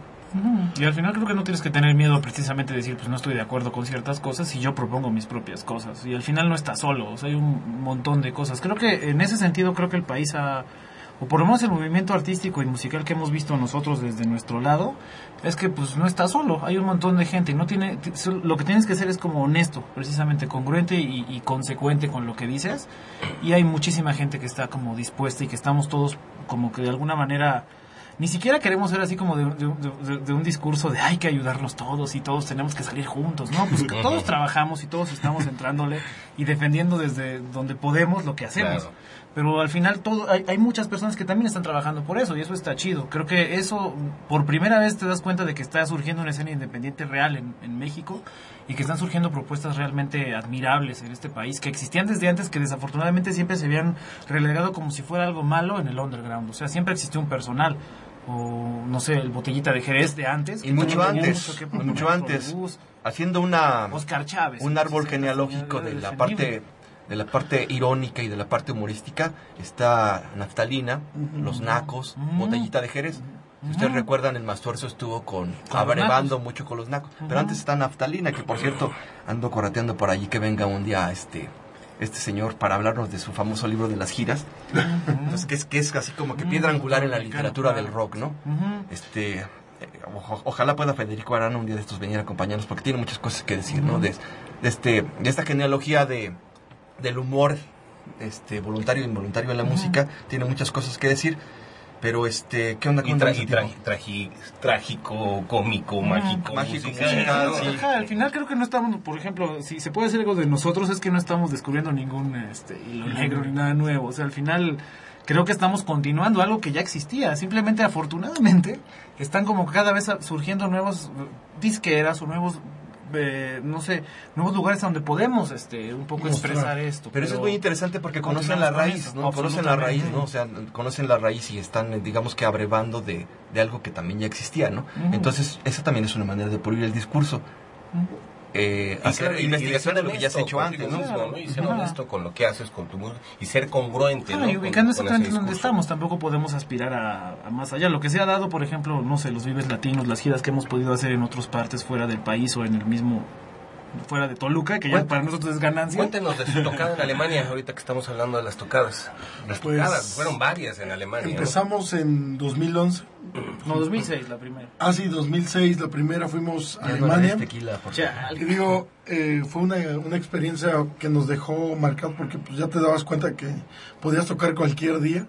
Y al final creo que no tienes que tener miedo precisamente de decir, pues no estoy de acuerdo con ciertas cosas y yo propongo mis propias cosas. Y al final no estás solo, o sea, hay un montón de cosas. Creo que en ese sentido creo que el país ha, o por lo menos el movimiento artístico y musical que hemos visto nosotros desde nuestro lado, es que pues no está solo, hay un montón de gente y no tiene, lo que tienes que hacer es como honesto, precisamente congruente y, y consecuente con lo que dices. Y hay muchísima gente que está como dispuesta y que estamos todos como que de alguna manera ni siquiera queremos ser así como de, de- de- de un discurso de hay que ayudarnos todos y todos tenemos que salir juntos, ¿no? Pues que todos trabajamos y todos estamos entrándole y defendiendo desde donde podemos lo que hacemos. Claro. Pero al final todo hay, hay muchas personas que también están trabajando por eso y eso está chido. Creo que eso por primera vez te das cuenta de que está surgiendo una escena independiente real en, en México y que están surgiendo propuestas realmente admirables en este país que existían desde antes que desafortunadamente siempre se habían relegado como si fuera algo malo en el underground. O sea, siempre existió un personal o no sé, el botellita de Jerez de antes. Y mucho antes, mucho antes, haciendo una Oscar Chávez. un árbol genealógico de la parte. De la parte irónica y de la parte humorística está Naftalina, Los Nacos, Ujú. Botellita de Jerez. Si ustedes recuerdan, el Mastuerzo estuvo con, abrevando mucho con los Nacos. Pero antes está Naftalina, que por cierto ando correteando por allí que venga un día este este señor para hablarnos de su famoso libro de las giras. Entonces, que es, que es así como que piedra angular en la literatura del rock, ¿no? Este eh, ojalá pueda Federico Arana un día de estos venir a acompañarnos porque tiene muchas cosas que decir no de, de este de esta genealogía de del humor este voluntario e involuntario en la música tiene muchas cosas que decir pero este qué onda con tra- tra- trági- trágico, cómico, mágico, Mágico, musical, sí. Ajá, al final creo que no estamos, por ejemplo, si se puede hacer algo de nosotros es que no estamos descubriendo ningún este hilo negro ni nada nuevo. O sea, al final creo que estamos continuando algo que ya existía. Simplemente, afortunadamente, están como cada vez surgiendo nuevos disqueras o nuevos eh, no sé, nuevos lugares donde podemos este un poco Mostrar. expresar esto. Pero eso es muy interesante porque conocen la raíz, eso, ¿no? Conocen la raíz. ¿no? O sea, conocen la raíz y están, eh, digamos que abrevando de, de algo que también ya existía, ¿no? Entonces, esa también es una manera de pulir el discurso. Eh, hacer claro, investigación de lo que ya se ha honesto hecho antes, ¿no? mismo, ¿no? Y ser Ajá. honesto con lo que haces, con tu música, y ser congruente, ¿no? y ubicando exactamente donde estamos, tampoco podemos aspirar a, a más allá. Lo que se ha dado, por ejemplo, no sé, los vives latinos, las giras que hemos podido hacer en otras partes fuera del país o en el mismo, fuera de Toluca, que ya para nosotros es ganancia. Cuéntenos de su tocada en Alemania, ahorita que estamos hablando de las tocadas. Las Pues, tocadas, fueron varias en Alemania. ¿no? Empezamos en 2011. No, 2006 la primera. Ah, sí, 2006, la primera fuimos a Ya no Alemania. tequila, por. Y digo, eh, fue una, una experiencia que nos dejó marcado porque pues ya te dabas cuenta que podías tocar cualquier día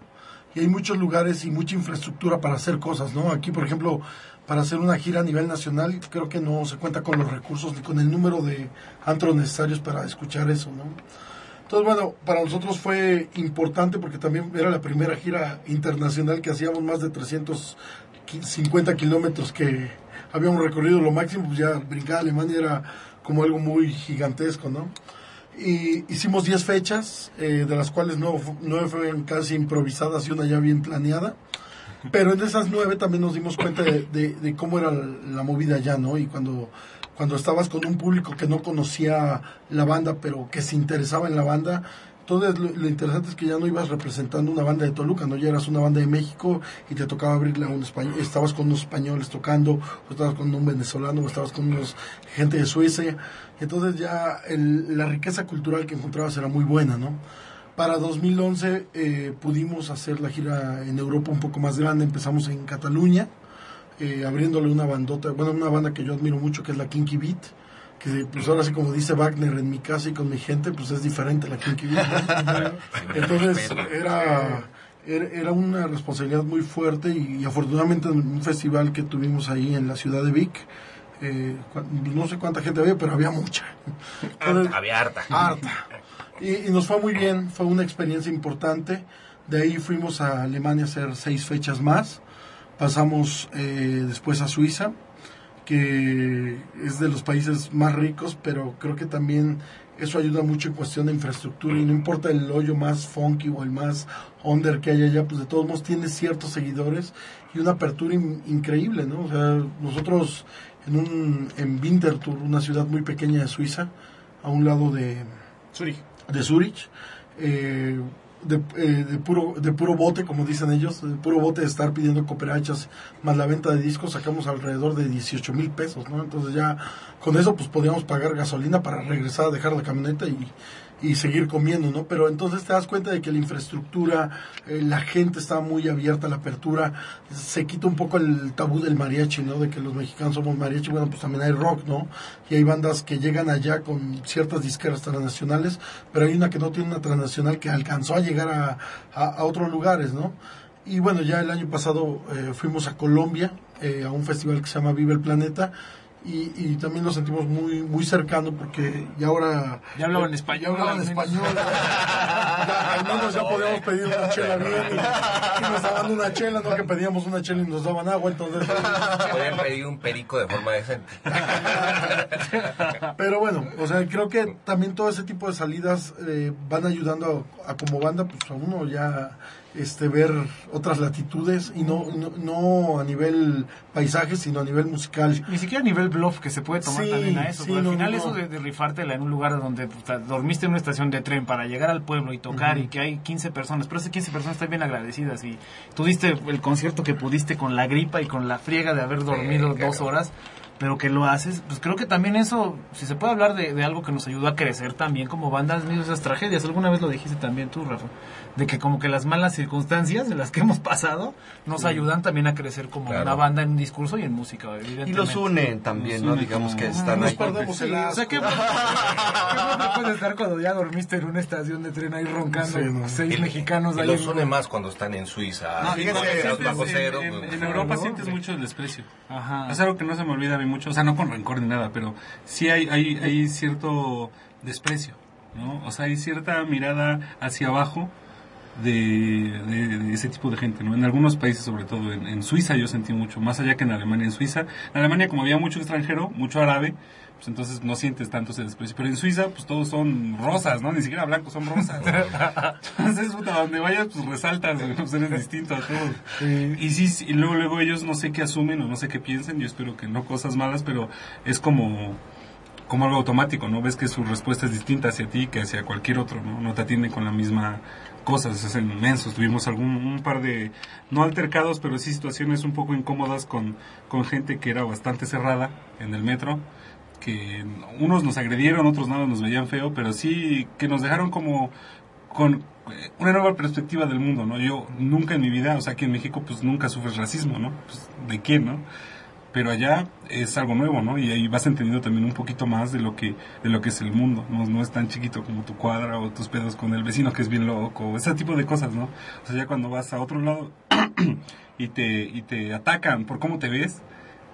y hay muchos lugares y mucha infraestructura para hacer cosas, ¿no? Aquí, por ejemplo, para hacer una gira a nivel nacional, creo que no se cuenta con los recursos ni con el número de antros necesarios para escuchar eso, ¿no? Entonces, bueno, para nosotros fue importante porque también era la primera gira internacional que hacíamos más de 350 kilómetros que habíamos recorrido. Lo máximo, pues ya brincar a Alemania era como algo muy gigantesco, ¿no? Y hicimos 10 fechas, eh, de las cuales 9, fueron casi improvisadas y una ya bien planeada. Pero en esas nueve también nos dimos cuenta de, de- de cómo era la movida ya, ¿no? Y cuando, cuando estabas con un público que no conocía la banda, pero que se interesaba en la banda, entonces lo, interesante es que ya no ibas representando una banda de Toluca, ¿no? Ya eras una banda de México y te tocaba abrirle a un español, estabas con unos españoles tocando, o estabas con un venezolano, o estabas con unos gente de Suecia. Entonces ya el- la riqueza cultural que encontrabas era muy buena, ¿no? Para 2011 eh, pudimos hacer la gira en Europa un poco más grande. Empezamos en Cataluña, eh, abriéndole una bandota, bueno, una banda que yo admiro mucho, que es la Kinky Beat. Que pues ahora sí, como dice Wagner, en mi casa y con mi gente, pues es diferente la Kinky Beat. ¿no? Entonces era, era, una responsabilidad muy fuerte y, y afortunadamente en un festival que tuvimos ahí en la ciudad de Vic, eh, no sé cuánta gente había, pero había mucha. Entonces, Había harta. harta. Y, y nos fue muy bien, fue una experiencia importante. De ahí fuimos a Alemania a hacer seis fechas más. Pasamos eh, después a Suiza, que es de los países más ricos, pero creo que también eso ayuda mucho en cuestión de infraestructura y no importa el hoyo más funky o el más under que haya allá, pues de todos modos tiene ciertos seguidores y una apertura in- increíble, ¿no? O sea, nosotros en un en Winterthur, una ciudad muy pequeña de Suiza, a un lado de Zurich. De Zurich, eh, de, eh, de puro de puro bote, como dicen ellos, de puro bote de estar pidiendo cooperachas más la venta de discos, sacamos alrededor de 18 mil pesos, ¿no? Entonces ya con eso pues podíamos pagar gasolina para regresar a dejar la camioneta y, y seguir comiendo, ¿no? Pero entonces te das cuenta de que la infraestructura, eh, la gente está muy abierta a la apertura, se quita un poco el tabú del mariachi, ¿no? De que los mexicanos somos mariachi, bueno, pues también hay rock, ¿no? Y hay bandas que llegan allá con ciertas disqueras transnacionales, pero hay una que no tiene una transnacional que alcanzó a llegar a, a, otros lugares, ¿no? Y bueno, ya el año pasado eh, fuimos a Colombia, eh, a un festival que se llama Vive el Planeta, y, y también nos sentimos muy muy cercano porque ya ahora Ya hablaban español, ya hablaban al menos. español Ya, al menos ya podíamos pedir una chela bien y, y nos daban una chela no que pedíamos una chela y nos daban agua entonces Podrían pedir un perico de forma decente. pero bueno o sea creo que también todo ese tipo de salidas eh, van ayudando a, a como banda pues a uno ya este ver otras latitudes y no, no no a nivel paisaje sino a nivel musical Ni siquiera a nivel bluff que se puede tomar Sí, también a eso. sí, porque no, al final no, eso de, de rifártela en un lugar donde dormiste en una estación de tren para llegar al pueblo y tocar y que hay 15 personas, pero esas 15 personas están bien agradecidas y tú diste el concierto que pudiste con la gripa y con la friega de haber dormido Sí, dos claro. horas, pero que lo haces, pues creo que también eso, si se puede hablar de, de algo que nos ayudó a crecer también como bandas, medio esas tragedias, alguna vez lo dijiste también tú, Rafa, de que como que las malas circunstancias de las que hemos pasado nos ayudan también a crecer como Claro. una banda en un discurso y en música, Y evidentemente. los unen también, Los ¿no? une Digamos como- que están nos ahí. perdemos Sí, el o sea, asco. ¿qué, qué bueno puede estar cuando ya dormiste en una estación de tren ahí roncando Sí, no. seis Y- mexicanos y ahí los une más cuando están en Suiza. No, Sí, fíjate, cero, sientes en- en, en Europa ¿no? sientes mucho el desprecio. Ajá. Es algo que no se me olvida a mí mucho, o sea, no con rencor ni nada, pero sí hay, hay, hay cierto desprecio, ¿no? O sea, hay cierta mirada hacia abajo de, ese tipo de gente, ¿no? En algunos países, sobre todo en, en Suiza, yo sentí mucho, más allá que en Alemania. En Suiza, en Alemania como había mucho extranjero, mucho árabe, pues entonces no sientes tanto ese desprecio. Pero en Suiza, pues todos son rosas, ¿no? Ni siquiera blancos, son rosas. entonces, puta, donde vayas, pues resaltas, pues eres distinto a todos. Y sí, y luego, luego ellos no sé qué asumen o no sé qué piensen, yo espero que no cosas malas, pero es como como algo automático, ¿no? Ves que su respuesta es distinta hacia ti que hacia cualquier otro, ¿no? No te atiende con la misma cosa, es inmensos. Tuvimos algún un par de, no altercados, pero sí situaciones un poco incómodas con, con gente que era bastante cerrada en el metro, que unos nos agredieron, otros nada nos veían feo, pero sí que nos dejaron como con eh, una nueva perspectiva del mundo, ¿no? Yo nunca en mi vida, o sea, aquí en México, pues nunca sufres racismo, ¿no? Pues, ¿de quién, no? pero allá es algo nuevo, ¿no? Y ahí vas entendiendo también un poquito más de lo que de lo que es el mundo, no, no es tan chiquito como tu cuadra o tus pedos con el vecino que es bien loco, ese tipo de cosas, ¿no? O sea, ya cuando vas a otro lado y te y te atacan por cómo te ves,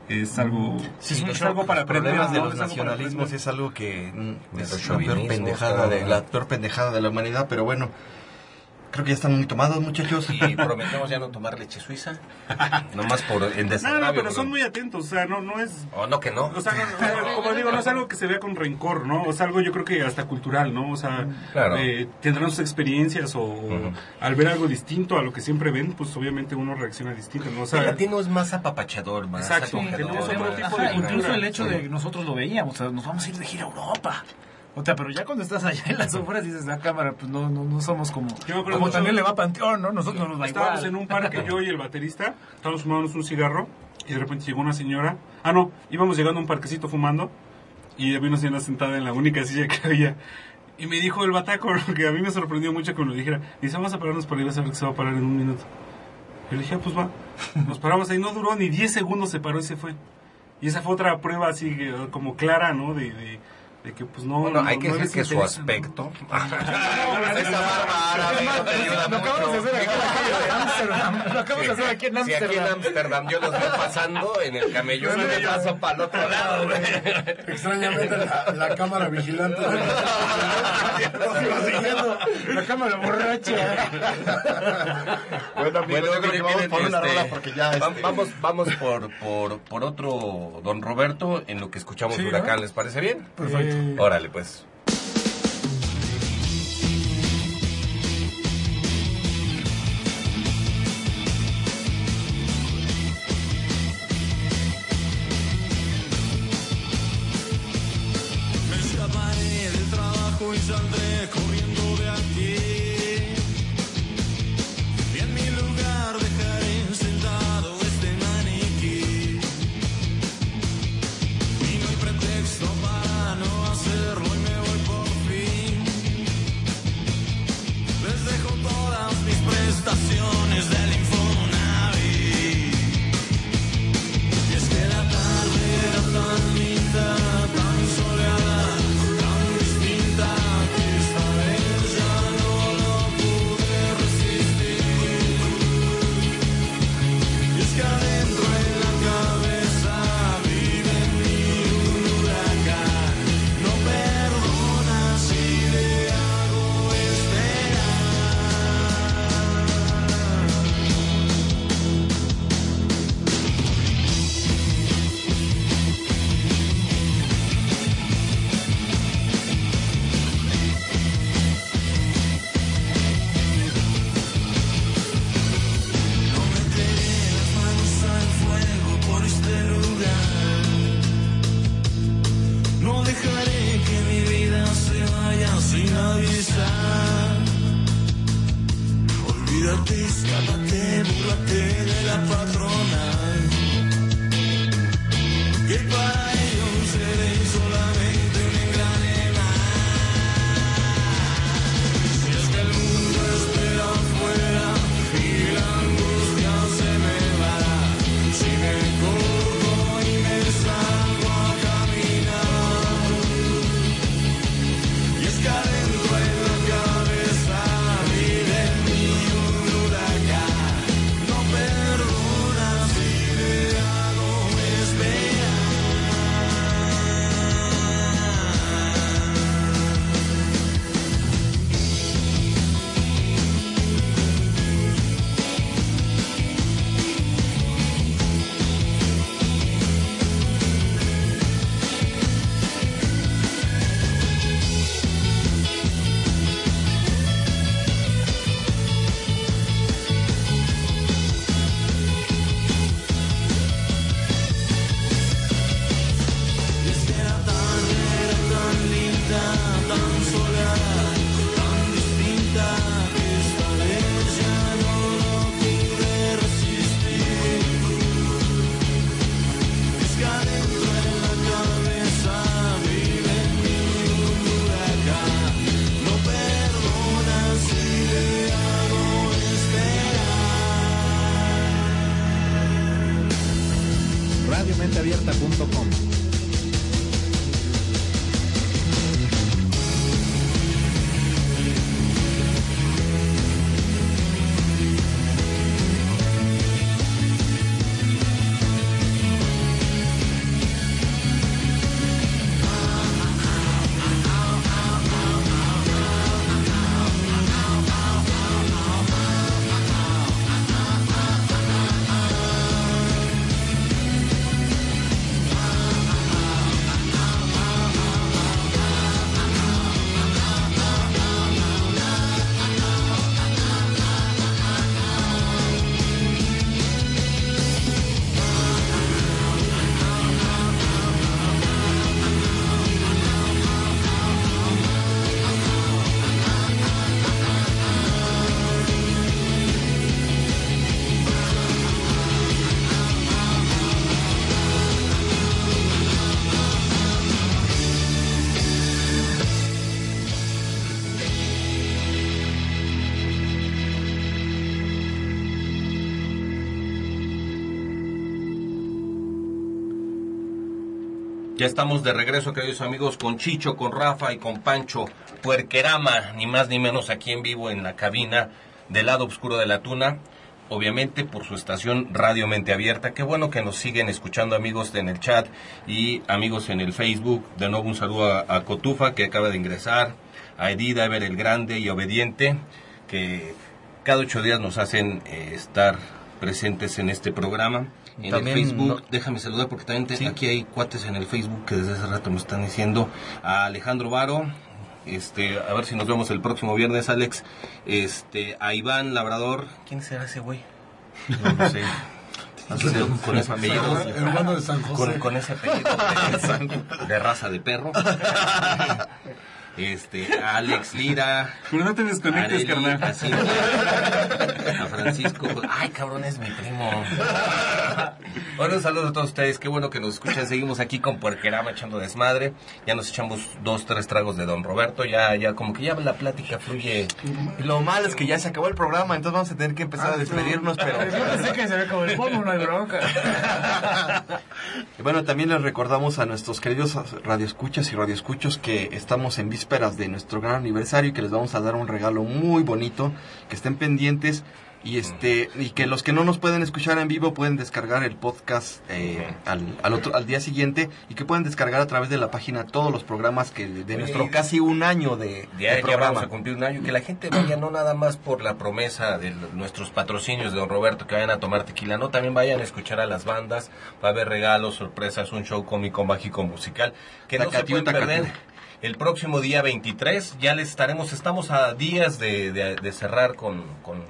es algo Sí, es, es un es shock. algo para problemas aprender, de los nacionalismos es algo que mm, es los la peor pendejada de la peor pendejada de la humanidad, pero bueno, creo que ya están muy tomados, muchachos. Y prometemos ya no tomar leche suiza. Nomás por en No, no, pero son muy atentos, o sea, no no es O no que no. O sea, no, como digo, no es algo que se vea con rencor, ¿no? O sea, algo yo creo que hasta cultural, ¿no? O sea, Claro. eh, tendrán sus experiencias o, al ver algo distinto a lo que siempre ven, pues obviamente uno reacciona distinto, ¿no? O sea, el latino es más apapachador, más Exacto, acogedor, tenemos otro más- tipo de Ajá, cultura. incluso el hecho de que nosotros lo veíamos, o sea, nos vamos a ir de gira a Europa. O sea, pero ya cuando estás allá en las obras dices, ah, cámara, pues no, no, no somos como, Yo me acuerdo como mucho- también le va a Panteón, ¿no? Nosotros no nos Estábamos igual. en un parque, yo y el baterista, estábamos fumándonos un cigarro y de repente llegó una señora. Ah, no, íbamos llegando a un parquecito fumando y había una señora sentada en la única silla que había. Y me dijo el bataco, que a mí me sorprendió mucho que me lo dijera. Dice, vamos a pararnos para ir a saber que se va a parar en un minuto. Yo le dije, ah, pues va. Nos paramos ahí, no duró ni 10 segundos, se paró y se fue. Y esa fue otra prueba así como clara, ¿no? De, de, de que pues no... Bueno, no- hay que no decir que su aspecto. Esa barba Lo acabamos de hacer aquí en la calle de Ámsterdam. Lo acabamos de hacer aquí en Sí, aquí en Ámsterdam. Ámsterdam yo los veo pasando en el camellón y me paso para el otro lado, güey. Extrañamente la, la cámara vigilante. La cámara borracha. Bueno, amigos, Bueno, yo creo que vamos por una este, rola porque ya... va- este, Vamos, vamos por, por, por otro Don Roberto en lo que escuchamos Sí, Huracán. ¿les parece bien? Perfecto. Órale, pues. Ya estamos de regreso, queridos amigos, con Chicho, con Rafa y con Pancho Puerquerama, ni más ni menos aquí en vivo en la cabina del lado oscuro de la tuna. Obviamente por su estación Radio Mente Abierta. Qué bueno que nos siguen escuchando amigos en el chat y amigos en el Facebook. De nuevo un saludo a, Cotufa que acaba de ingresar, a Edith, a Ever el Grande y Obediente, que cada ocho días nos hacen eh, estar presentes en este programa. En También el Facebook, no- déjame saludar porque también te- Sí. aquí hay cuates en el Facebook que desde hace rato me están diciendo a Alejandro Varo, este, a ver si nos vemos el próximo viernes, Alex, este, a Iván Labrador, ¿quién será ese güey? No lo sé. Así de- con ese apellido. Hermano de San José. Con, con ese apellido de, de raza de perro. Este, a Alex Lira. Pero no te desconectes, carnal. a Francisco. Ay, cabrón, es mi primo. Bueno, un saludo a todos ustedes. Qué bueno que nos escuchan. Seguimos aquí con Puerquerama echando desmadre. Ya nos echamos dos, tres tragos de Don Roberto. Ya, ya, como que ya la plática fluye. Lo malo es que ya se acabó el programa, entonces vamos a tener que empezar a despedirnos, pero... Yo pensé que se ve como el pomo, no hay bronca. Y Bueno, también les recordamos a nuestros queridos radioescuchas y radioescuchos que estamos en vísperas de nuestro gran aniversario y que les vamos a dar un regalo muy bonito, que estén pendientes y este y que los que no nos pueden escuchar en vivo pueden descargar el podcast eh, al, al otro al día siguiente y que pueden descargar a través de la página todos los programas que de, de nuestro casi un año de, Ya, de ya programa. vamos a cumplir un año. Que la gente vaya no nada más por la promesa de nuestros patrocinios de Don Roberto que vayan a tomar tequila, no, también vayan a escuchar a las bandas. Va a haber regalos, sorpresas, un show cómico, mágico, musical. Que no se pueden perder. El próximo día 23 ya les estaremos, estamos a días de, de- de cerrar con, con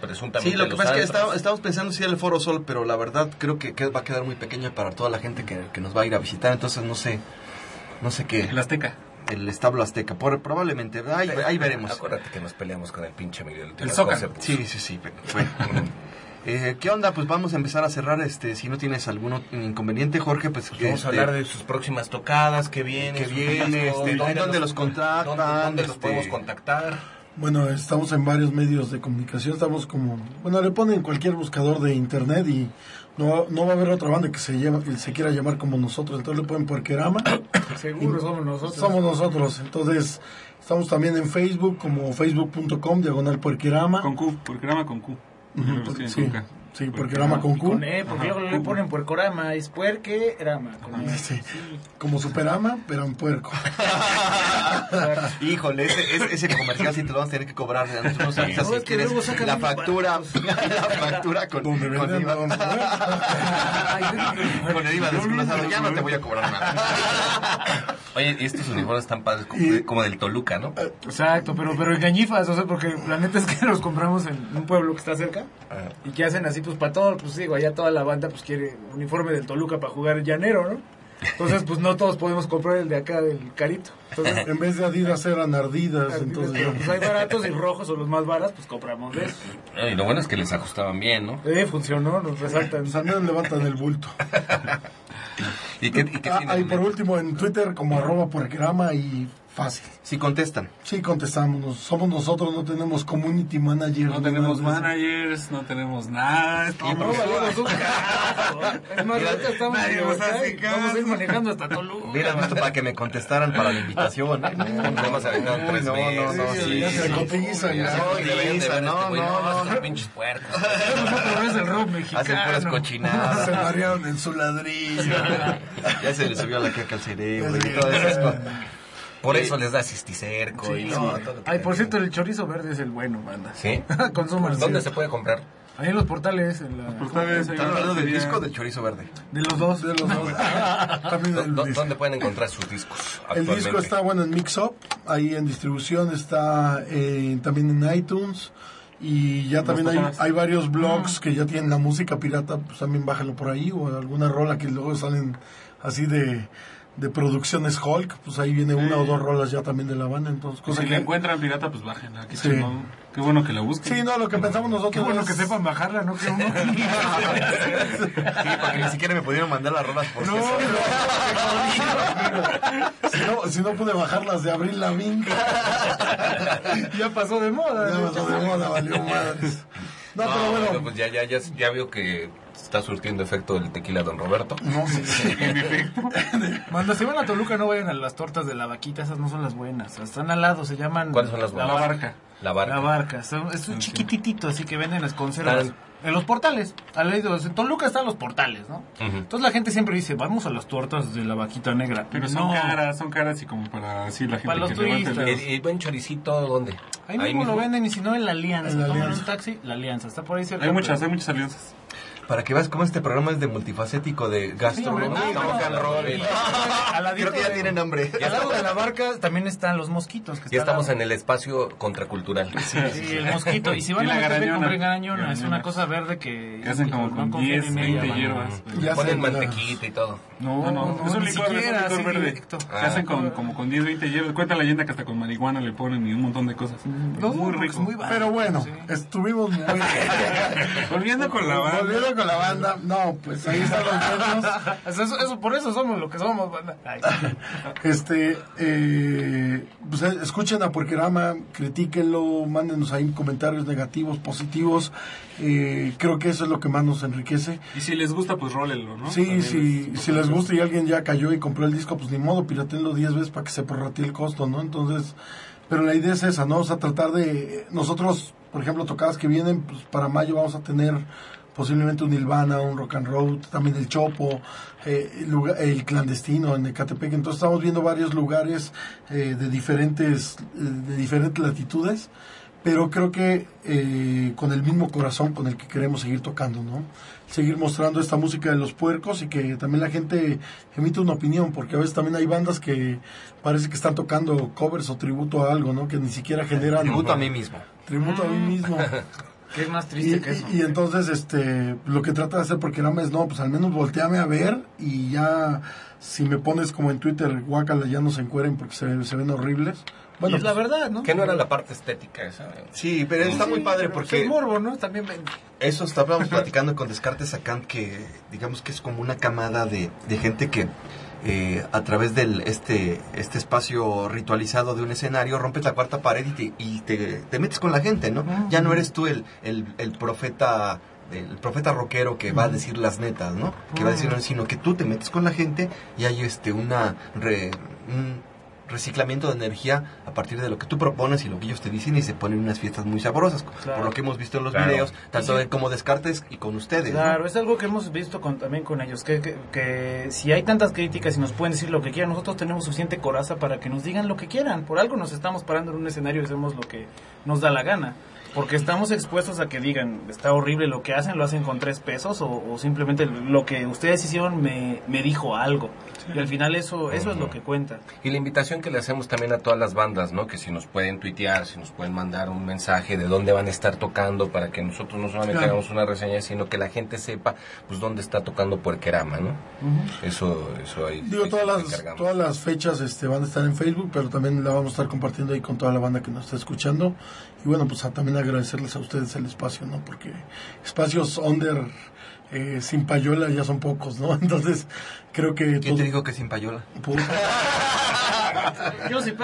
presuntamente Sí, lo que pasa es que está- estamos pensando si ir al Foro Sol, pero la verdad creo que, que va a quedar muy pequeño para toda la gente que, que nos va a ir a visitar, entonces no sé, no sé qué. El Azteca. El establo azteca, por, probablemente, ahí, ahí veremos. Acuérdate que nos peleamos con el pinche Miguel. El Zócalo. Sí, sí, sí, pero fue. Eh, ¿Qué onda? Pues vamos a empezar a cerrar, este, si no tienes algún inconveniente, Jorge, pues... Vamos a este, hablar de sus próximas tocadas, que viene, que viene, este, dónde los contactan, dónde, dónde los este- podemos contactar. Bueno, estamos en varios medios de comunicación, estamos como, bueno, le ponen cualquier buscador de internet y no, no va a haber otra banda que se que se quiera llamar como nosotros, entonces le ponen Puerquerama. Seguro somos nosotros. Somos nosotros, entonces estamos también en Facebook como facebook.com diagonal Puerquerama. Con Q, Puerquerama con Q. Sí, K. sí, Puerquerama con Q. Con E, porque luego le ponen puercorama, es puerquerama. Con E. Sí, como Superama, pero en puerco. Híjole, ese, ese, ese comercial sí te lo vamos a tener que cobrar. a nosotros, No, si quieres, la factura, la factura con, con IVA. Con el IVA desglosado, ya no te voy a cobrar nada. Oye, y estos uniformes están padres, como, de- como del Toluca, ¿no? Exacto, pero, pero engañifas, o sea, porque la neta es que los compramos en un pueblo que está cerca y que hacen así, pues para todo, pues digo, allá toda la banda pues quiere uniforme del Toluca para jugar el llanero, ¿no? Entonces, pues no todos podemos comprar el de acá del carito. Entonces, En vez de Adidas eran Ardidas, entonces pero, pues hay baratos y rojos o los más baratos, pues compramos de esos. Y lo bueno es que les ajustaban bien, ¿no? Eh, funcionó, nos resaltan. pues al menos levantan el bulto. ¿Y qué, y qué Ah, y por último en Twitter como arroba porquerama y fácil. Si contestan. Sí, contestamos. nos- Somos nosotros, no tenemos community manager. No tenemos nada managers, no tenemos nada. estamos- No. Es más, ahorita estamos, Nadie nos hace ¿sabes? vamos a ir caso. manejando hasta Toluca. Visto para que me contestaran para la invitación. ¿eh? No, tres no, no, meses. no, sí, ya sí, se sí. cotizan, ya. No, Sí, no, no, no. pinches puercos. Vez el rock mexicano. Hacen puras Se marearon en su ladrillo. ya se le subió la caca al cerebro y todas esas cosas. Por eso les da cisticerco y no, todo lo que Ay, por cierto, el chorizo verde es el bueno, banda. ¿Sí? Consúmanlo. ¿Dónde se puede comprar? Ahí en los portales. en la- Portales, ahí ¿Están hablando del disco del chorizo verde? De los dos. De los dos. También ¿Dó- el dó- disco. ¿Dónde pueden encontrar sus discos El disco está bueno en Mix Up, ahí en distribución, está eh, también en iTunes y ya también hay, portales. hay varios blogs que ya tienen la música pirata, pues también bájalo por ahí o alguna rola que luego salen así de, de producciones Hulk, pues ahí viene una o dos rolas ya también de la banda, entonces cosa si que... la encuentran pirata, pues bájenla. Qué Sí. chingón. Qué bueno que la busquen. Sí, no, lo que pensamos nosotros Qué bueno es- que sepan bajarla, ¿no? Que uno... Sí, porque ni siquiera me pudieron mandar las rolas por No, no, si no, si no pude bajarlas de Abril Lavigne, ya pasó de moda. ya pasó de moda, valió madres. No, No, pero bueno, pues ya, ya, ya, ya veo que está surtiendo efecto el tequila Don Roberto. no, sí, sí. Cuando se van a Toluca no vayan a las tortas de la vaquita, esas no son las buenas. Están al lado, se llaman... ¿Cuáles son las La buenas? barca. La barca. La barca. Son- es un chiquititito, así que venden las conservas. Están- En los portales. Al lado, en Toluca están los portales, ¿no? Entonces la gente siempre dice, vamos a las tortas de la vaquita negra. Pero son No. caras, son caras y como para así la gente Para los que turistas. ¿El, el buen choricito dónde? Ahí mismo, lo venden y si no en la Alianza. En la Toman Alianza. un taxi, la Alianza. Está por ahí cerca. Hay muchas, pero- hay muchas alianzas. Para que veas cómo este programa es de multifacético, de gastronomía, Sí, hombre, rock no, and no, roll. no. Al ladito Creo que ya tienen hambre. Al lado de la barca también están los mosquitos. Que Ya estamos en el espacio contracultural. Sí, el mosquito. Y si van Y a la compren garañona. Es una cosa verde que... Que hacen como con no confíen 10, en ella, 20 mano. hierbas. Ya Ponen sé, mantequita y todo. No, No, no, es un licor, es un siquiera, licor así verde. Se hacen con, como con 10, 20 hierbas. Cuenta la leyenda que hasta con marihuana le ponen y un montón de cosas. No, muy rico. Pero bueno, sí. estuvimos muy... Volviendo con la banda. Con la banda, no, pues ahí están los medios. Eso, por eso somos lo que somos, banda. Ay. Este, eh, pues eh, escuchen a Porquerama, critíquenlo, mándenos ahí comentarios negativos, positivos. Eh, creo que eso es lo que más nos enriquece. Y si les gusta, pues rólenlo, ¿no? Sí, También si les gusta y alguien ya cayó y compró el disco, pues ni modo, piratenlo 10 veces para que se prorratee el costo, ¿no? Entonces, pero la idea es esa, ¿no? O sea, tratar de... Nosotros, por ejemplo, tocadas que vienen, pues para mayo vamos a tener posiblemente un Nilvana, un Rock and Roll, también el Chopo, eh, el, lugar- el clandestino en Ecatepec. Entonces estamos viendo varios lugares eh, de diferentes de diferentes latitudes, pero creo que eh, con el mismo corazón con el que queremos seguir tocando, ¿no? Seguir mostrando esta música de los puercos y que también la gente emite una opinión, porque a veces también hay bandas que parece que están tocando covers o tributo a algo, ¿no? Que ni siquiera generan Tributo a mí mismo. tributo a mí mismo. ¿Qué es más Y, triste que eso? y- y entonces, este, lo que trata de hacer porque nada más no, pues al menos volteame a ver y ya, si me pones como en Twitter, guácala, ya no se encueren porque se, se ven horribles. Y Bueno, es la pues, verdad, ¿no? Que no era la parte estética esa. Sí, pero está muy padre porque... Es morbo, ¿no? También ven- Eso estábamos platicando con Descartes Sacant que digamos que es como una camada de, de gente que eh, a través del este este espacio ritualizado de un escenario rompes la cuarta pared y te, y te, te metes con la gente, ¿no? Ya no eres tú el, el, el profeta el profeta rockero que va a decir las netas, ¿no? Que va a decir, sino que tú te metes con la gente y hay este una re- un reciclamiento de energía a partir de lo que tú propones y lo que ellos te dicen y se ponen unas fiestas muy sabrosas, Claro. por lo que hemos visto en los Claro. videos, tanto Sí. de- como Descartes y con ustedes. ¿no? Claro, es algo que hemos visto con- también con ellos, que, que, que si hay tantas críticas y nos pueden decir lo que quieran, nosotros tenemos suficiente coraza para que nos digan lo que quieran. Por algo nos estamos parando en un escenario y hacemos lo que nos da la gana. Porque estamos expuestos a que digan, está horrible lo que hacen, lo hacen con tres pesos, o, o simplemente lo que ustedes hicieron me, me dijo algo. Y al final eso, eso es lo que cuenta. Y la invitación que le hacemos también a todas las bandas, ¿no? Que si nos pueden tuitear, si nos pueden mandar un mensaje de dónde van a estar tocando para que nosotros no solamente Claro. hagamos una reseña, sino que la gente sepa, pues, dónde está tocando Puerquerama, ¿no? Eso, eso ahí. digo, ahí todas las, encargamos. todas las fechas este, van a estar en Facebook, pero también la vamos a estar compartiendo ahí con toda la banda que nos está escuchando. Y bueno, pues a- también agradecerles a ustedes el espacio, ¿no? Porque espacios under eh, sin payola ya son pocos, ¿no? Entonces, creo que... ¿Quién todo- te dijo que sin payola? Yo sí.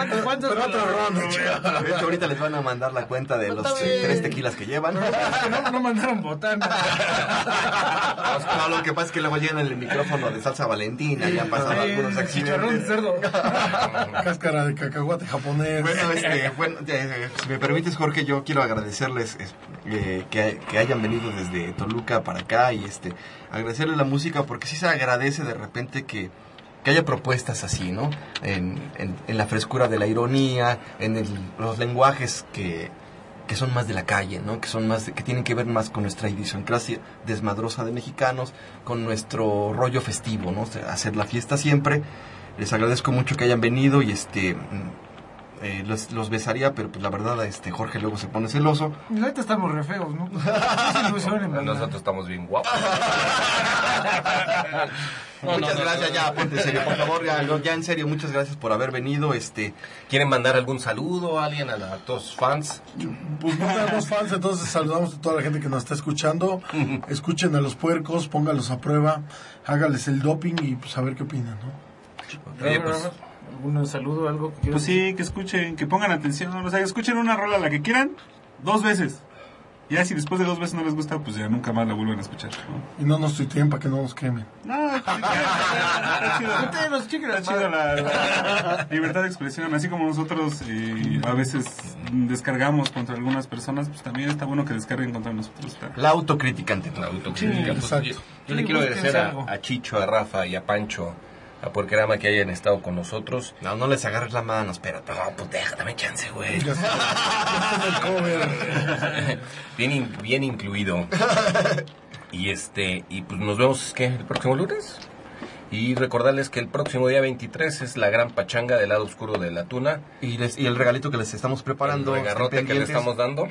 ¿Cuántos, cuántos? Pero otra ronda, chica. De hecho, ahorita les van a mandar la cuenta de los eh, tres tequilas que llevan. No, no mandaron botana. No, lo que pasa es que luego llegan el micrófono de salsa valentina y han pasado algunos Chicharrón de accidentes. cerdo. Cáscara de cacahuate japonés. Bueno, este, bueno, eh, si me permites, Jorge, yo quiero agradecerles es- eh, que, que hayan venido desde Toluca para acá y este agradecerles la música porque sí se agradece de repente que, que haya propuestas así, ¿no? En, en- en la frescura de la ironía, en el- los lenguajes que, que son más de la calle, ¿no? Que son más, que tienen que ver más con nuestra idiosincrasia desmadrosa de mexicanos, con nuestro rollo festivo, ¿no? Hacer la fiesta siempre. Les agradezco mucho que hayan venido y este eh, los, los besaría, pero pues la verdad, este Jorge luego se pone celoso. Ahorita estamos re feos, ¿no? ¿verdad? Nosotros estamos bien guapos. No, muchas no, no, gracias, no, ya, ponte en serio, por favor, ya, en serio, muchas gracias por haber venido, este, ¿Quieren mandar algún saludo a alguien, a, la- a todos fans? Pues no tenemos fans, entonces saludamos a toda la gente que nos está escuchando. Escuchen a los puercos, póngalos a prueba, hágales el doping y pues a ver qué opinan, ¿no? Oye, pues, ¿Algún saludo, algo que Pues sí, que escuchen, que pongan atención, o sea, escuchen una rola la que quieran, dos veces. Ya si después de dos veces no les gusta, pues ya nunca más la vuelven a escuchar. ¿no? Y no nos tuiteen para que no nos quemen. No, está chido. Está chido la, la libertad de expresión, así como nosotros eh, a veces descargamos contra algunas personas, pues también está bueno que descarguen contra nosotros. está. la autocrítica ante todo. la autocrítica. Sí, Pues, exacto. yo, yo le Sí, quiero búsquense agradecer a, algo. a Chicho, a Rafa y a Pancho, a Puerquerama que hayan estado con nosotros. No, no les agarres la mano, espérate. No, pues déjame chance, güey. Bien, in- bien incluido. Y este, y pues nos vemos, ¿qué? ¿El próximo lunes? Y recordarles que el próximo día 23 es la gran pachanga del lado oscuro de la tuna. Y, les- y el regalito que les estamos preparando. el regarrote que le estamos dando.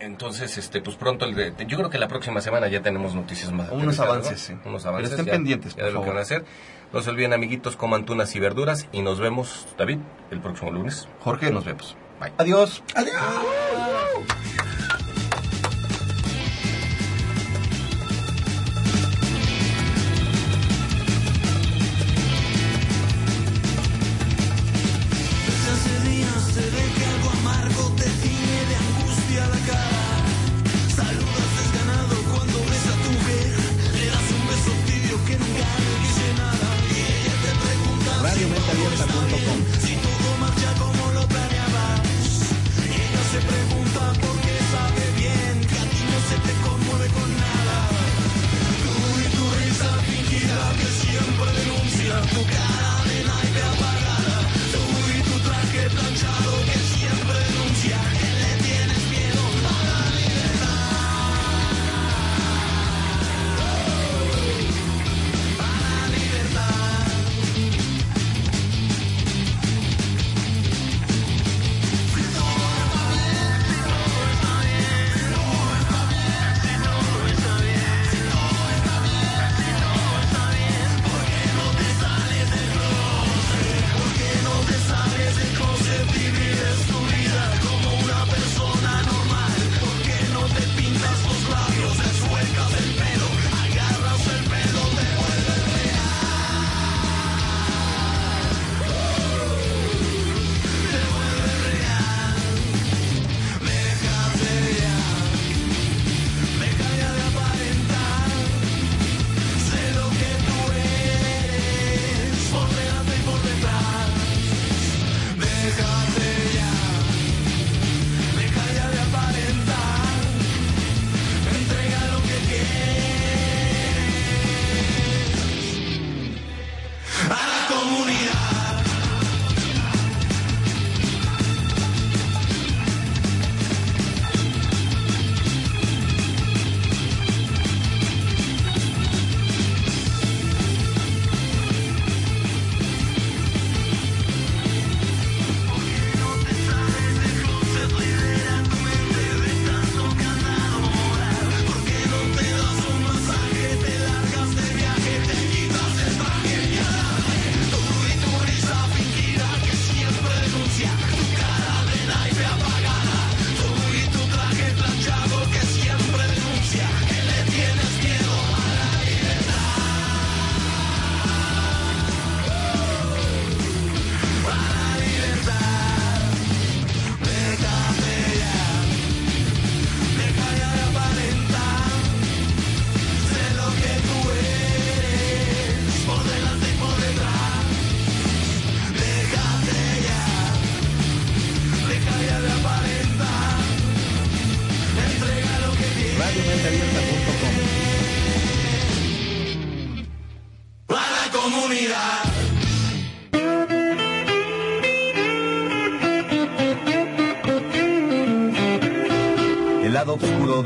Entonces, este, pues pronto, el de- yo creo que la próxima semana ya tenemos noticias más. Unos avances, sí. Unos Pero avances. estén ya- pendientes, ya por de lo que van a hacer. No se olviden, amiguitos, coman tunas y verduras. Y nos vemos, David, el próximo lunes. Jorge, nos vemos. Bye. Adiós. Desde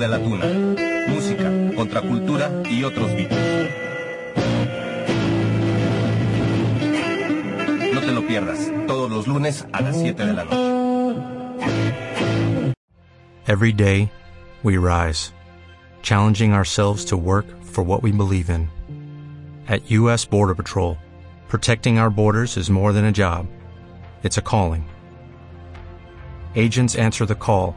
de la tuna. Música, contracultura y otros beats. No te lo pierdas, todos los lunes a las 7 de la noche. Every day, we rise, challenging ourselves to work for what we believe in. At U.S. Border Patrol, protecting our borders is more than a job, it's a calling. Agents answer the call,